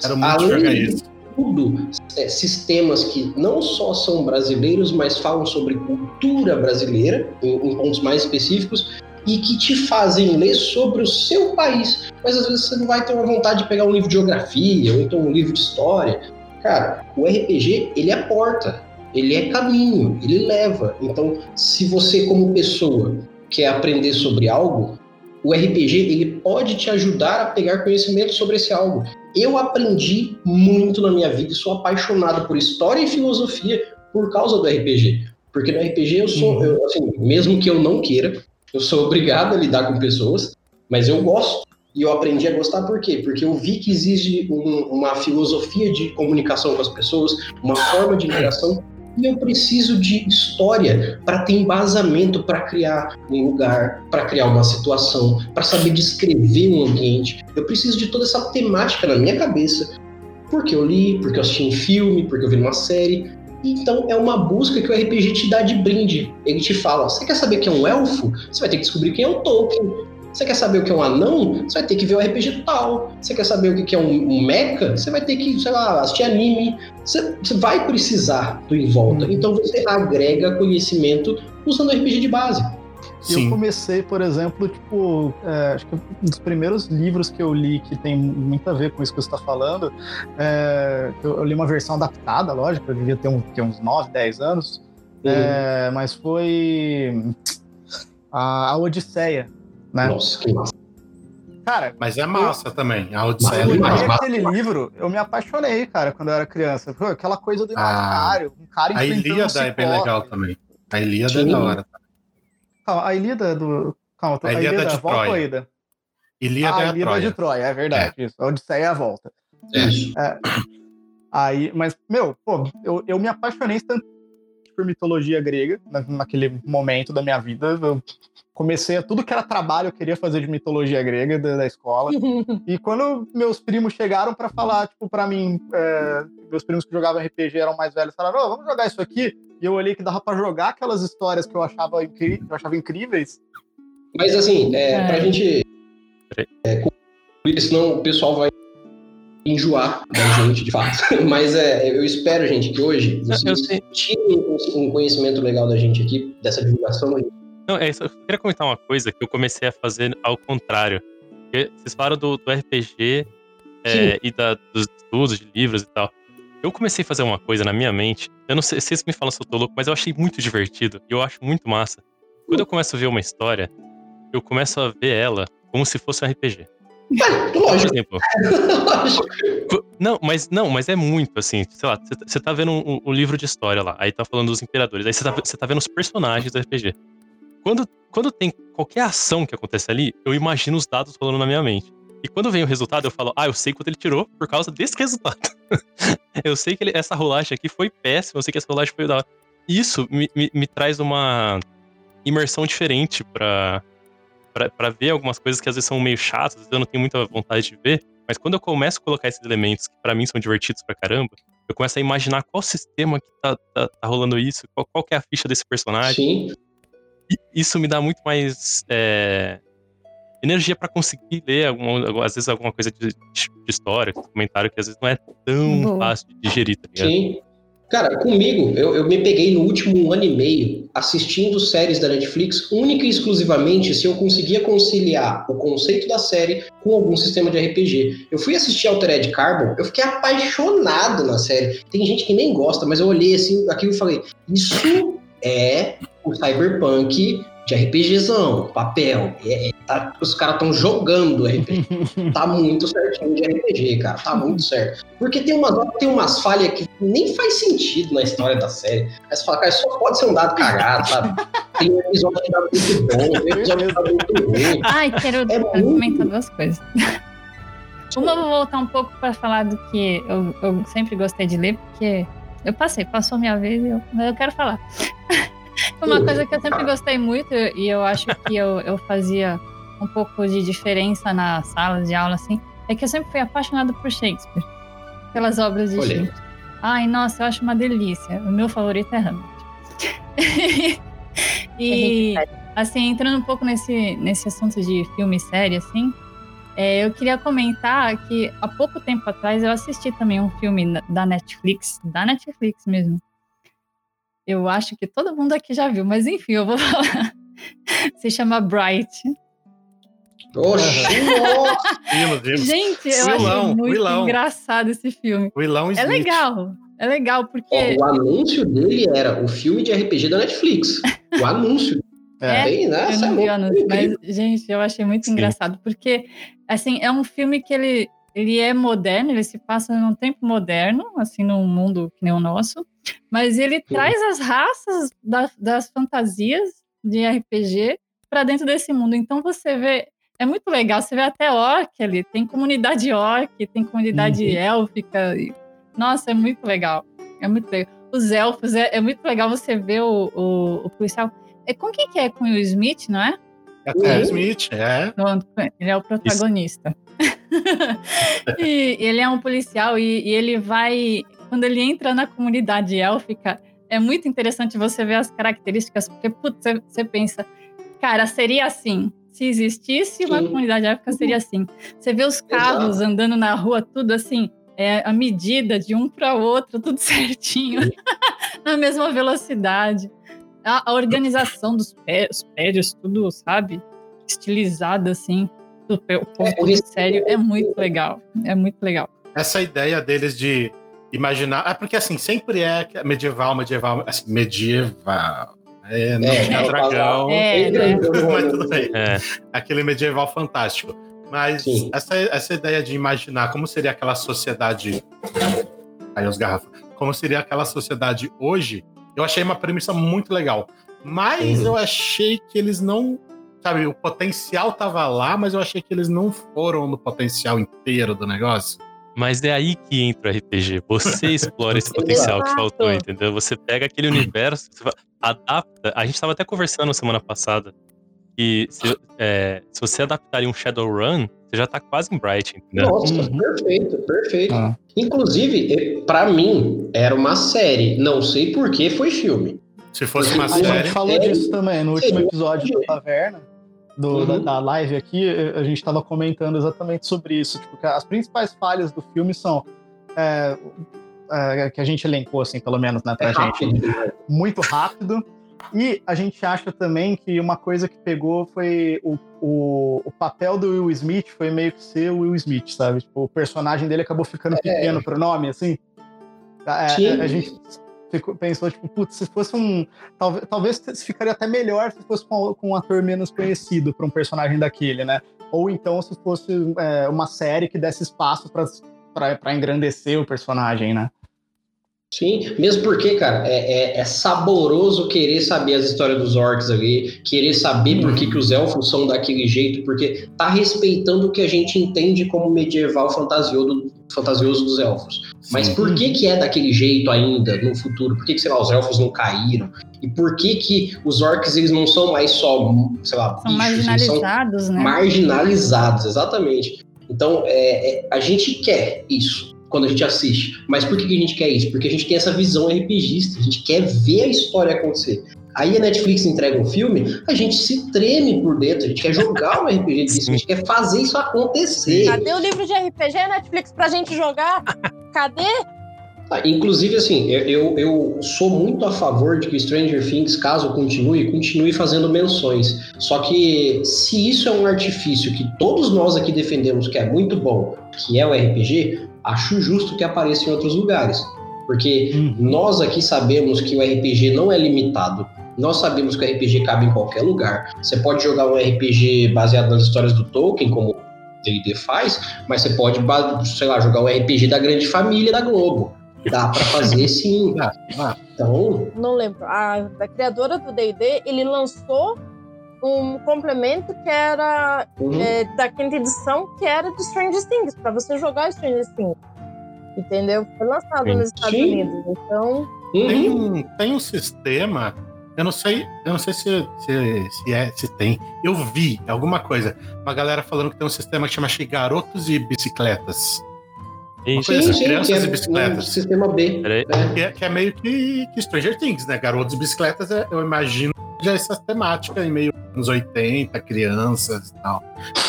Quero muito além jogar de isso. tudo, é, sistemas que não só são brasileiros, mas falam sobre cultura brasileira, em, em pontos mais específicos, e que te fazem ler sobre o seu país. Mas às vezes você não vai ter uma vontade de pegar um livro de geografia, ou então um livro de história. Cara, o RPG, ele é porta, ele é caminho, ele leva. Então, se você, como pessoa, quer aprender sobre algo, o RPG ele pode te ajudar a pegar conhecimento sobre esse algo. Eu aprendi muito na minha vida e sou apaixonado por história e filosofia por causa do RPG. Porque no RPG eu sou, eu, assim, mesmo que eu não queira, eu sou obrigado a lidar com pessoas, mas eu gosto. E eu aprendi a gostar por quê? Porque eu vi que existe um- uma filosofia de comunicação com as pessoas, uma forma de interação, e eu preciso de história para ter embasamento para criar um lugar, para criar uma situação, para saber descrever um ambiente. Eu preciso de toda essa temática na minha cabeça, porque eu li, porque eu assisti em filme, porque eu vi numa série. Então é uma busca que o RPG te dá de brinde. Ele te fala: você quer saber quem é um elfo? Você vai ter que descobrir quem é o Tolkien. Você quer saber o que é um anão? Você vai ter que ver o RPG tal. Você quer saber o que é um, um mecha? Você vai ter que, sei lá, assistir anime. Você, você vai precisar do em volta. Hum. Então você agrega conhecimento usando RPG de base. E eu Sim. comecei, por exemplo, tipo, é, acho que um dos primeiros livros que eu li que tem muito a ver com isso que você está falando, é, eu, eu li uma versão adaptada, lógico, eu devia ter, um, ter uns 9, 10 anos, é, mas foi a, a Odisseia, né? Nossa, que massa. Cara, Mas é massa também. A Odisseia é eu li aquele livro, eu me apaixonei, cara, quando eu era criança. Pô, aquela coisa do Ah, imaginário, um cara A enfrentando um Ilíada é bem legal também. A Ilíada é Sim. da hora. Calma, a Ilíada é do... Calma, A Ilíada de volta ou Troia. Ilíada? Ilíada ah, é a a Ilíada Troia. de Troia, é verdade, isso. A Odisseia é a volta. Isso. Aí, mas, meu, pô, eu, eu me apaixonei tanto por mitologia grega na- naquele momento da minha vida. Eu comecei a tudo que era trabalho, eu queria fazer de mitologia grega da, da escola. [LAUGHS] E quando meus primos chegaram pra falar, tipo, pra mim, é, meus primos que jogavam RPG eram mais velhos, falaram: "Ô, vamos jogar isso aqui. E eu olhei que dava pra jogar aquelas histórias que eu achava, incri que eu achava incríveis. Mas assim, é, É. pra gente. É, concluir, senão o pessoal vai enjoar da gente, de fato. [LAUGHS] Mas é, eu espero, gente, que hoje vocês tirem um- um conhecimento legal da gente aqui, dessa divulgação. Não, é isso. Eu queria comentar uma coisa que eu comecei a fazer ao contrário. Porque Vocês falaram do, do RPG é, e da- dos estudos de livros e tal. Eu comecei a fazer uma coisa na minha mente. Eu não sei, vocês me falam se eu tô louco, mas eu achei muito divertido. E eu acho muito massa. Quando eu começo a ver uma história, eu começo a ver ela como se fosse um RPG. Por Lógico, [LAUGHS] Não, mas não, mas é muito assim. Sei lá, você tá- vendo um, um livro de história lá, aí tá falando dos imperadores, aí você tá, tá vendo os personagens do RPG. Quando, quando tem qualquer ação que acontece ali, eu imagino os dados rolando na minha mente. E quando vem o resultado, eu falo, ah, eu sei quanto ele tirou por causa desse resultado. [LAUGHS] eu sei que ele- essa rolagem aqui foi péssima, eu sei que essa rolagem foi da hora. Isso me, me, me traz uma imersão diferente pra, pra, pra ver algumas coisas que às vezes são meio chatas, às vezes eu não tenho muita vontade de ver. Mas quando eu começo a colocar esses elementos que pra mim são divertidos pra caramba, eu começo a imaginar qual sistema que tá, tá, tá rolando isso, qual, qual que é a ficha desse personagem. Sim, E isso me dá muito mais é, energia pra conseguir ler, algum, às vezes, alguma coisa de, de história, comentário que às vezes não é tão Boa. fácil de digerir, tá ligado? sim. Cara, comigo, eu, eu me peguei no último ano e meio assistindo séries da Netflix, única e exclusivamente se eu conseguia conciliar o conceito da série com algum sistema de RPG. Eu fui assistir Altered Carbon, eu fiquei apaixonado na série. Tem gente que nem gosta, mas eu olhei assim, aquilo e falei: Isso é o cyberpunk de RPGzão, papel. É, é, tá, os caras estão jogando RPG. [LAUGHS] tá muito certinho de RPG, cara. Tá muito certo. Porque tem umas, tem umas falhas que nem faz sentido na história da série. Aí você fala, cara, só pode ser um dado cagado, sabe? [LAUGHS] Tem um episódio que dá muito bom, tem um episódio que dá muito ruim. Ai, quero É comentar duas coisas. Uma, eu vou voltar um pouco para falar do que eu, eu sempre gostei de ler, porque eu passei, passou minha vez e eu, eu quero falar. Uma coisa que eu sempre gostei muito, e eu acho que eu, eu fazia um pouco de diferença na sala de aula, assim, é que eu sempre fui apaixonada por Shakespeare, pelas obras de Olha aí. Shakespeare. Ai, nossa, eu acho uma delícia. O meu favorito é Hamlet. [LAUGHS] e, assim, entrando um pouco nesse, nesse assunto de filme e série, assim, é, eu queria comentar que há pouco tempo atrás eu assisti também um filme da Netflix, da Netflix mesmo. Eu acho que todo mundo aqui já viu, mas enfim, eu vou [LAUGHS] falar. Se chama Bright. Oxi. Gente, eu achei muito Wilão. engraçado esse filme. Wilão É legal, é legal, porque. O anúncio dele era o filme de RPG da Netflix. O [LAUGHS] anúncio. É, Bem, né? Eu Essa é não vi anúncio, mas, gente, eu achei muito Sim. engraçado, porque, assim, é um filme que ele, ele é moderno, ele se passa num tempo moderno, assim, num mundo que nem o nosso, mas ele traz as raças da- das fantasias de RPG para dentro desse mundo. Então você vê, é muito legal, você vê até orc ali, tem comunidade orc, tem comunidade Uhum. élfica, e- nossa, é muito legal, é muito legal. Os elfos, é, é muito legal você ver o, o, o policial. É com quem que é? Com o Will Smith, não é? É com o Will. Smith, é. Ele é o protagonista. [LAUGHS] e ele é um policial e, e ele vai. Quando ele entra na comunidade élfica, é muito interessante você ver as características, porque putz, você, pensa, cara, seria assim. Se existisse uma Sim. comunidade élfica, seria assim. Você vê os carros andando na rua, tudo assim, é, a medida de um para o outro, tudo [LAUGHS] certinho, na mesma velocidade. A, a organização dos pé, os prédios, tudo, sabe? Estilizado assim. O, pé- o povo É, eles- sério. É muito legal. É muito legal. Essa ideia deles de imaginar. É porque assim, sempre é que- medieval, medieval, assim, medieval. É, não É, tinha é, dragão. É, né? [LAUGHS] Mas tudo bem. É, Aquele medieval fantástico. Mas Sim. essa, essa ideia de imaginar como seria aquela sociedade. Aí os garrafas. Como seria aquela sociedade hoje, eu achei uma premissa muito legal. Mas Uhum. eu achei que eles não. Sabe, o potencial tava lá, mas eu achei que eles não foram no potencial inteiro do negócio. mas é aí que entra o RPG. Você [LAUGHS] explora esse potencial que faltou, entendeu? Você pega aquele universo, adapta. A gente estava até conversando semana passada que se, é, se você adaptaria um Shadowrun, você já tá quase em Bright, entendeu? Nossa, Uhum. perfeito, perfeito. Ah. Inclusive, pra mim, era uma série. Não sei por que foi filme. Se fosse uma A série. gente falou série? disso também no último episódio da Taverna, do- Uhum. da, da live aqui, eh, a gente estava comentando exatamente sobre isso. Tipo, as principais falhas do filme são é, é, que a gente elencou, assim, pelo menos, né, pra É gente. rápido. né? Muito rápido. E a gente acha também que uma coisa que pegou foi o, o, o papel do Will Smith foi meio que ser o Will Smith, sabe? Tipo, o personagem dele acabou ficando pequeno pro nome, assim. A, a- Sim. a gente pensou, tipo, putz, se fosse um. Talvez, talvez ficaria até melhor se fosse com, com um ator menos conhecido para um personagem daquele, né? Ou então se fosse é, uma série que desse espaço para engrandecer o personagem, né? Sim, mesmo porque, cara, é, é- é saboroso querer saber as histórias dos orcs ali, querer saber por que, que os elfos são daquele jeito, porque tá respeitando o que a gente entende como medieval fantasioso, fantasioso dos elfos. Mas por que que é daquele jeito ainda no futuro? Por que, que sei lá, os elfos não caíram? E por que que os orcs eles não são mais só, sei lá, São bichos, eles são marginalizados, né? marginalizados, exatamente. Então, é, é, a gente quer isso quando a gente assiste. Mas por que, a gente quer isso? Porque a gente tem essa visão RPGista, a gente quer ver a história acontecer. Aí a Netflix entrega um filme, a gente se treme por dentro, a gente quer jogar um RPG disso, a gente quer fazer isso acontecer. Cadê o livro de RPG, Netflix, pra gente jogar? Cadê? Ah, inclusive, assim, eu, eu, eu sou muito a favor de que Stranger Things, caso continue, continue fazendo menções. Só que se isso é um artifício que todos nós aqui defendemos que é muito bom, que é o RPG, acho justo que apareça em outros lugares. Porque nós aqui sabemos que o RPG não é limitado Nós sabemos que o RPG cabe em qualquer lugar. Você pode jogar um RPG baseado nas histórias do Tolkien, como o D&D faz, mas você pode, sei lá, jogar um RPG da grande família da Globo. Dá para fazer [LAUGHS] sim. Então. Não lembro. A, a criadora do DD, ele lançou um complemento que era uhum. é, da quinta edição, que era de Stranger Things, para você jogar Stranger Things. Entendeu? Foi lançado sim. nos Estados sim. Unidos. Então. Uhum. Tem, um, tem um sistema. Eu não sei, eu não sei se, se, se, é, se tem. Eu vi alguma coisa. Uma galera falando que tem um sistema que chama Garotos e Bicicletas. Uma sim, coisa assim, crianças é, e bicicletas. Sistema B. Né? Que, é, que, é, meio que, que Stranger Things, né? Garotos e bicicletas, é, eu imagino já essa temática em meio anos 80, crianças e tal.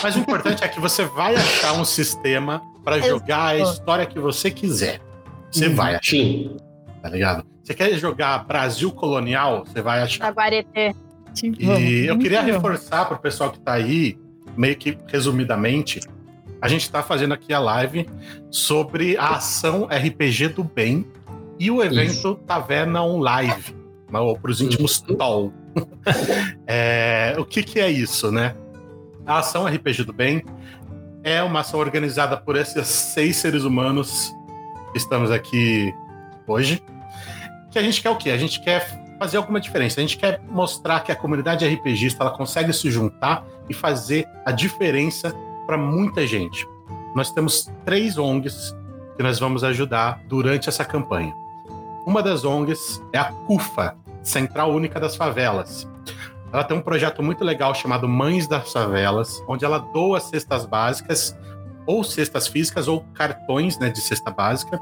Mas o importante é que você vai achar um sistema para jogar a história que você quiser. Você hum, vai achar. Sim. Tá ligado? Você quer jogar Brasil colonial, você vai achar. Taguareté. E eu queria reforçar para o pessoal que está aí, meio que resumidamente, a gente está fazendo aqui a live sobre a ação RPG do Bem e o evento Isso. Taverna On Live, ou para os íntimos uhum. TOL. [LAUGHS] é, o que, que é isso, né? A ação RPG do Bem é uma ação organizada por esses seis seres humanos que estamos aqui hoje. Que a gente quer o quê? A gente quer fazer alguma diferença. A gente quer mostrar que a comunidade RPGista ela consegue se juntar e fazer a diferença para muita gente. Nós temos três ONGs que nós vamos ajudar durante essa campanha. Uma das ONGs é a CUFA, Central Única das Favelas. Ela tem um projeto muito legal chamado Mães das Favelas, onde ela doa cestas básicas, ou cestas físicas, ou cartões né, de cesta básica,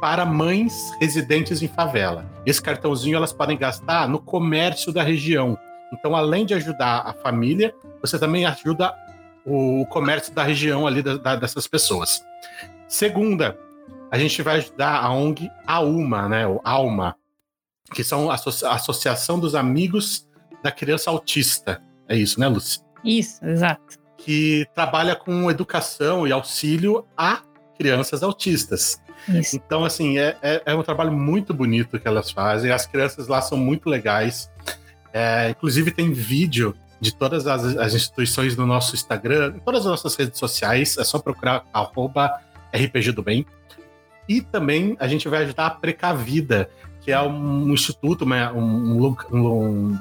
para mães residentes em favela. Esse cartãozinho elas podem gastar no comércio da região. Então, além de ajudar a família, você também ajuda o comércio da região ali da, da, dessas pessoas. Segunda, a gente vai ajudar a ONG AUMA, né, o ALMA, que são a, Associação dos Amigos da Criança Autista. É isso, né, Lúcia? Isso, exato. Que trabalha com educação e auxílio a crianças autistas. Isso. Então, assim, é, é, é, um trabalho muito bonito que elas fazem. As crianças lá são muito legais. É, inclusive, tem vídeo de todas as, as, instituições no nosso Instagram, em todas as nossas redes sociais, é só procurar arroba RPG do Bem. E também a gente vai ajudar a Precavida, que é um instituto, uma, um, um,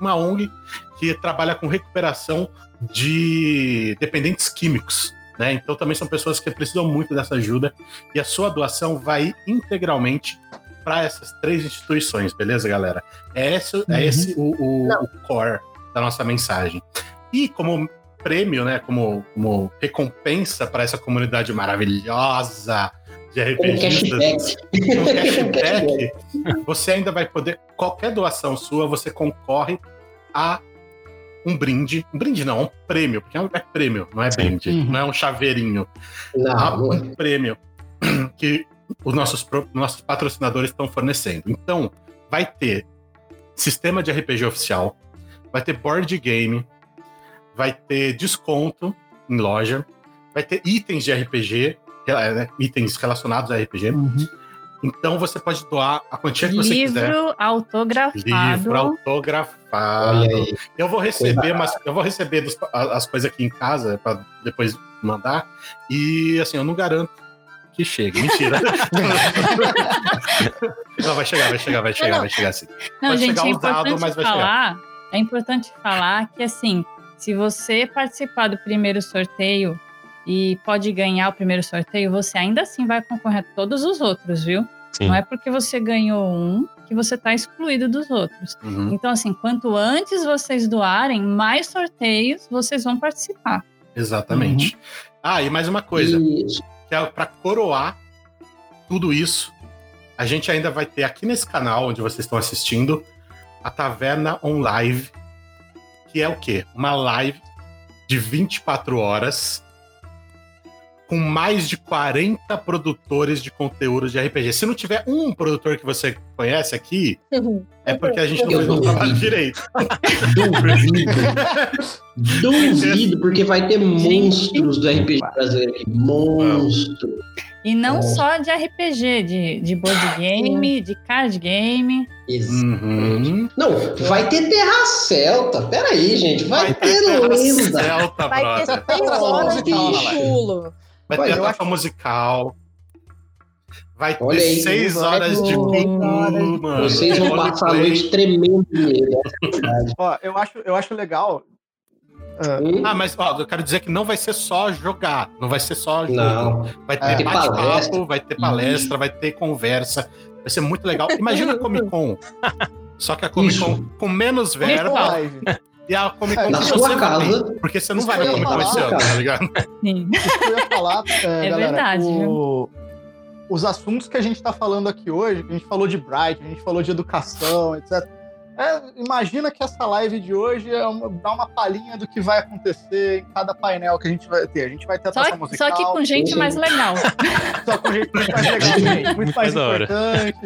uma ONG que trabalha com recuperação de dependentes químicos. Né? Então também são pessoas que precisam muito dessa ajuda e a sua doação vai integralmente para essas três instituições, beleza, galera? É esse, é uhum. é esse o, o, o core da nossa mensagem. E como prêmio, né, como, como recompensa para essa comunidade maravilhosa de RPGistas, um [LAUGHS] cashback, você ainda vai poder, qualquer doação sua, você concorre a um brinde, um brinde não, um prêmio, porque é, é prêmio, não é brinde, uhum. não é um chaveirinho. Não, um é. prêmio [CLEARS THROAT] que os nossos, nossos patrocinadores estão fornecendo. Então, vai ter sistema de RPG oficial, vai ter board game, vai ter desconto em loja, vai ter itens de RPG, né, itens relacionados a RPG. Uhum. Então você pode doar a quantia que você quiser. Livro autografado. Livro autografado. Eu vou receber, mas eu vou receber dos, as coisas aqui em casa para depois mandar. E assim, eu não garanto que chegue. Mentira. [LAUGHS] não, vai chegar, vai chegar, vai chegar, vai chegar assim. Não, Pode gente, chegar é usado, mas vai falar, chegar é importante falar que, assim, se você participar do primeiro sorteio e pode ganhar o primeiro sorteio, você ainda assim vai concorrer a todos os outros, viu? Sim. Não é porque você ganhou um que você está excluído dos outros. Uhum. Então, assim, quanto antes vocês doarem, mais sorteios vocês vão participar. Exatamente. Uhum. Ah, e mais uma coisa. Que é para coroar tudo isso, a gente ainda vai ter aqui nesse canal onde vocês estão assistindo a Taverna On Live, que é o quê? Uma live de 24 horas com mais de 40 produtores de conteúdo de RPG. Se não tiver um produtor que você conhece aqui, é porque a gente não fez o trabalho direito. Duvido. Duvido, porque vai ter monstros do RPG brasileiro aqui. Monstro. E não É. só de RPG, de, de board game, de card game. Uhum. Não, vai ter Terra Celta. Pera aí, gente. Vai, ter Terra lenda. Celta, Vai ter brother. seis horas de chulo. Vai ter eu atração musical. Vai ter Olha aí, seis vai horas de ter cu, seis horas de mano. Vocês vão passar a noite tremendo é a verdade. Ó, eu acho, eu acho legal. ah, Hum? Ah, mas ó, eu quero dizer que não vai ser só jogar, não vai ser só jogo. Não. Vai É. ter palestra. bate-papo, vai ter palestra, vai ter conversa. Vai ser muito legal. Imagina a Comic Con. [LAUGHS] Só que a Comic Con Isso. com menos verba. E a Comic É, Con Na que sua casa. Porque você não vai na Comic Con esse ano, tá ligado? Sim. Isso que eu ia falar, [LAUGHS] é, É galera, verdade, o- os assuntos que a gente está falando aqui hoje, que a gente falou de Bright, a gente falou de educação, etc. É, imagina que essa live de hoje é uma, dá uma palhinha do que vai acontecer em cada painel que a gente vai ter. A gente vai ter Só, musical, só que com gente sim. mais legal. só com gente muito mais legal, [LAUGHS] gente, muito Muito mais mais importante.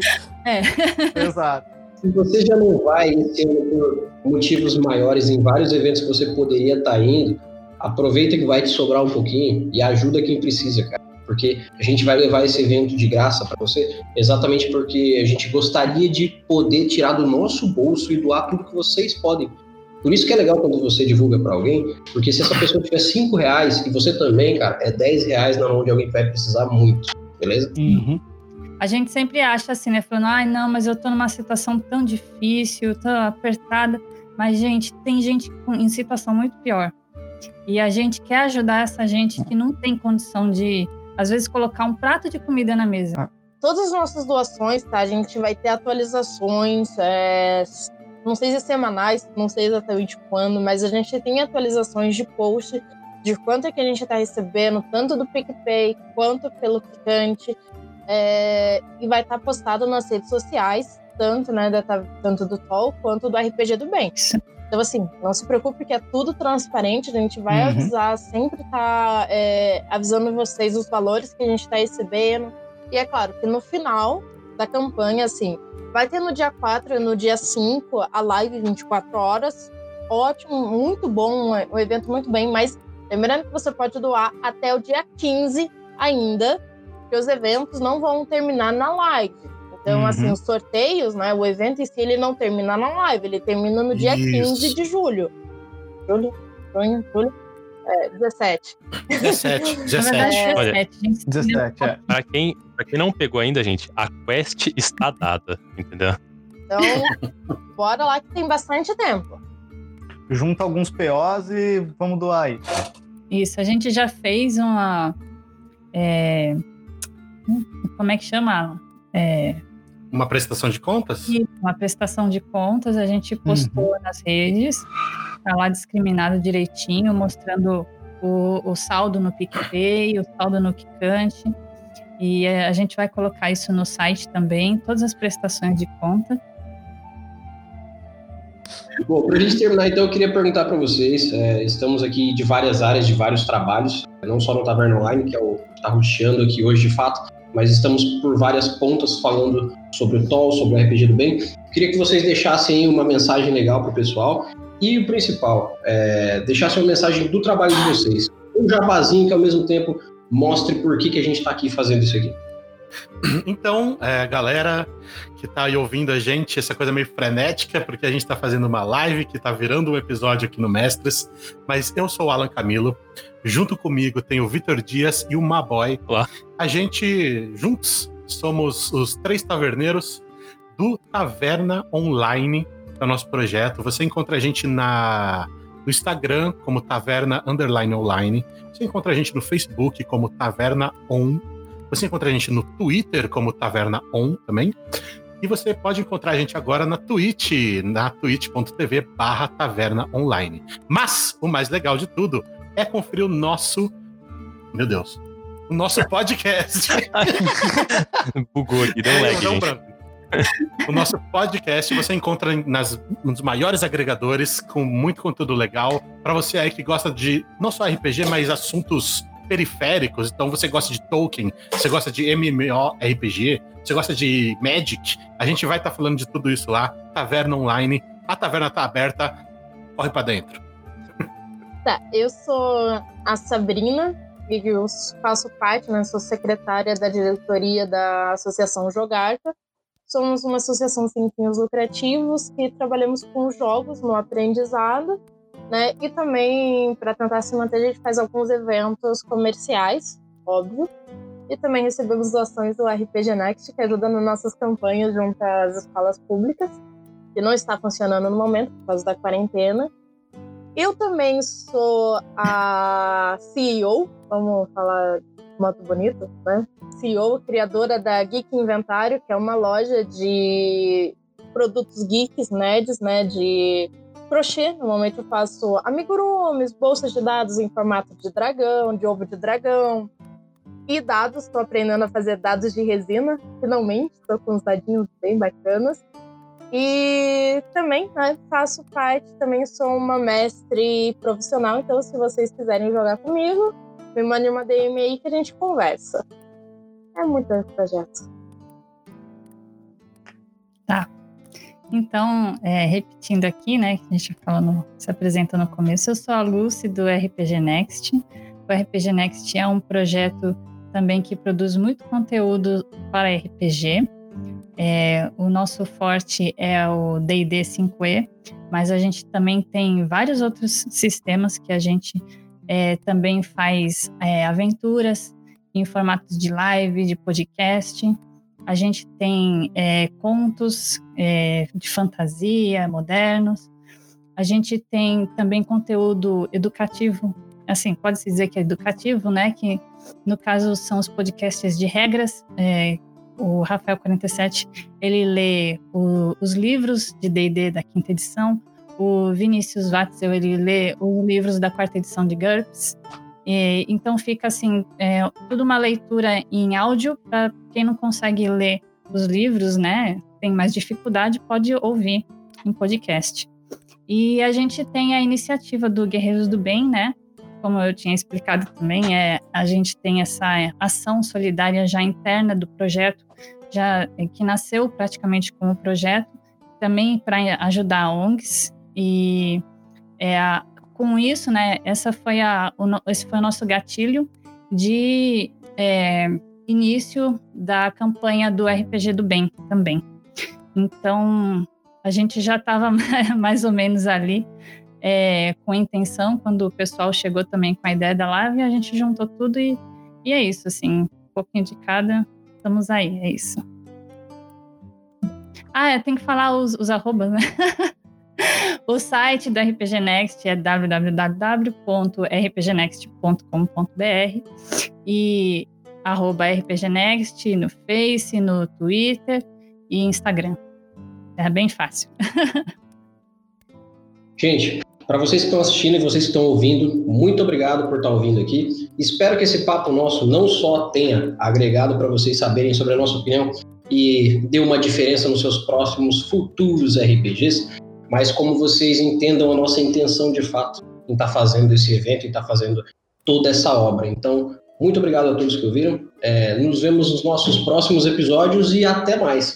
É. Exato. Se você já não vai por motivos maiores em vários eventos que você poderia estar indo, aproveita que vai te sobrar um pouquinho e ajuda quem precisa, cara. Porque a gente vai levar esse evento de graça para você, exatamente porque a gente gostaria de poder tirar do nosso bolso e doar tudo que vocês podem. Por isso que é legal quando você divulga para alguém, porque se essa pessoa tiver 5 reais e você também, cara, é 10 reais na mão de alguém que vai precisar muito, beleza? A gente sempre acha assim, né? Falando, ai, não, mas eu tô numa situação tão difícil, tão apertada. Mas, gente, tem gente com- em situação muito pior. E a gente quer ajudar essa gente que não tem condição de, às vezes, colocar um prato de comida na mesa. Todas as nossas doações, tá? A gente vai ter atualizações, é, não sei se semanais, não sei exatamente quando, mas a gente tem atualizações de post de quanto é que a gente está recebendo, tanto do PicPay quanto pelo Picante. É, e vai estar postado nas redes sociais, tanto, né, da- tanto do TOL quanto do RPG do Bem. Então, assim, não se preocupe que é tudo transparente, a gente vai Uhum. avisar, sempre tá é, avisando vocês os valores que a gente está recebendo. E é claro que no final da campanha, assim, vai ter no dia 4 e no dia 5 a live 24 horas. Ótimo, muito bom, um evento muito bem, mas lembrando que você pode doar até o dia 15 ainda, porque os eventos não vão terminar na live. Então, Uhum. assim, os sorteios, né? O evento em si, ele não termina na live, ele termina no dia Isso. 15 de julho. Julho, junho, julho, é, 17. 17, Na 17. verdade, É. 17. gente. 17, é. Pra quem, pra quem não pegou ainda, gente, a quest está dada, entendeu? Então, bora lá que tem bastante tempo. Junta alguns POs e vamos doar aí. Isso, a gente já fez uma. é, como é que chama? É, Uma prestação de contas? uma prestação de contas, a gente postou nas redes, tá lá discriminado direitinho, mostrando o, o saldo no PicPay, o saldo no Kikante. E a gente vai colocar isso no site também, todas as prestações de conta. Bom, para a gente terminar, então, eu queria perguntar para vocês. é, estamos aqui de várias áreas, de vários trabalhos, não só no Taverna Online, que é o que está ruxando aqui hoje de fato, mas estamos por várias pontas falando sobre o TOL, sobre o RPG do Bem. Queria que vocês deixassem uma mensagem legal para o pessoal. E o principal, é, deixassem uma mensagem do trabalho de vocês. Um jabazinho que ao mesmo tempo mostre por que, que a gente está aqui fazendo isso aqui. [COUGHS] Então, é, galera que tá aí ouvindo a gente, essa coisa meio frenética, porque a gente tá fazendo uma live que tá virando um episódio aqui no Mestres, mas eu sou o Alan Camilo, junto comigo tem o Vitor Dias e o Maboy. Olá. A gente, juntos, somos os três taverneiros do Taverna Online, que é o nosso projeto. Você encontra a gente na, no Instagram como Taverna Underline Online, você encontra a gente no Facebook como Taverna On, você encontra a gente no Twitter como Taverna On também. E você pode encontrar a gente agora na Twitch, na twitch.tv barra taverna online. Mas o mais legal de tudo é conferir o nosso. Meu Deus. O nosso podcast. [LAUGHS] Bugou aqui, deu um lag, Deu um gente. O nosso podcast você encontra nas, nos maiores agregadores com muito conteúdo legal para você aí que gosta de não só RPG, mas assuntos periféricos. Então você gosta de Tolkien, você gosta de MMORPG, você gosta de Magic, a gente vai estar tá falando de tudo isso lá. Taverna Online, a taverna tá aberta, corre para dentro. Tá, eu sou a Sabrina, e eu faço parte, né, sou secretária da diretoria da Associação Jogarta. Somos uma associação sem fins lucrativos que trabalhamos com jogos no aprendizado, né? E também, para tentar se manter, a gente faz alguns eventos comerciais, óbvio. E também recebemos doações do RPG Next, que ajuda nas nossas campanhas junto às escolas públicas, que não está funcionando no momento por causa da quarentena. Eu também sou a CEO, vamos falar moto bonito, né? CEO, criadora da Geek Inventário, que é uma loja de produtos geeks, nerds, né? De crochê. Normalmente eu faço amigurumis, bolsas de dados em formato de dragão, de ovo de dragão. E dados, estou aprendendo a fazer dados de resina, finalmente. Estou com uns dadinhos bem bacanas. E também né, faço parte, também sou uma mestre profissional, então se vocês quiserem jogar comigo, me mande uma DM aí que a gente conversa. É muito projeto. Tá. Então, é, repetindo aqui, né, que a gente falando, se apresenta no começo, eu sou a Lucy do RPG Next. O RPG Next é um projeto também que produz muito conteúdo para RPG. É, o nosso forte é o D&D 5e, mas a gente também tem vários outros sistemas que a gente é, também faz é, aventuras em formatos de live, de podcast. A gente tem é, contos é, de fantasia modernos. A gente tem também conteúdo educativo, assim, pode-se dizer que é educativo, né? Que no caso são os podcasts de regras, é, o Rafael 47, ele lê o, os livros de D&D da quinta edição, o Vinícius Watzel, ele lê os livros da quarta edição de GURPS, e, então fica assim, é, tudo uma leitura em áudio para quem não consegue ler os livros, né, tem mais dificuldade, pode ouvir em podcast. E a gente tem a iniciativa do Guerreiros do Bem, né, como eu tinha explicado também, é, a gente tem essa ação solidária já interna do projeto, já que nasceu praticamente como projeto, também para ajudar ONGs e é, com isso, né, essa foi a, o, esse foi o nosso gatilho de é, início da campanha do RPG do Bem também. Então, a gente já estava [LAUGHS] mais ou menos ali é, com intenção, quando o pessoal chegou também com a ideia da live, a gente juntou tudo e, e é isso, assim, um pouquinho de cada, estamos aí, é isso. Ah, tem que falar os, os arrobas, né? [LAUGHS] o site do RPG Next é www.rpgnext.com.br e arroba rpgnext no Face, no Twitter e Instagram. É bem fácil. [LAUGHS] Gente, para vocês que estão assistindo e vocês que estão ouvindo, muito obrigado por estar ouvindo aqui. Espero que esse papo nosso não só tenha agregado para vocês saberem sobre a nossa opinião e dê uma diferença nos seus próximos futuros RPGs, mas como vocês entendam a nossa intenção de fato em estar tá fazendo esse evento e estar tá fazendo toda essa obra. Então, muito obrigado a todos que ouviram. É, nos vemos nos nossos próximos episódios e até mais.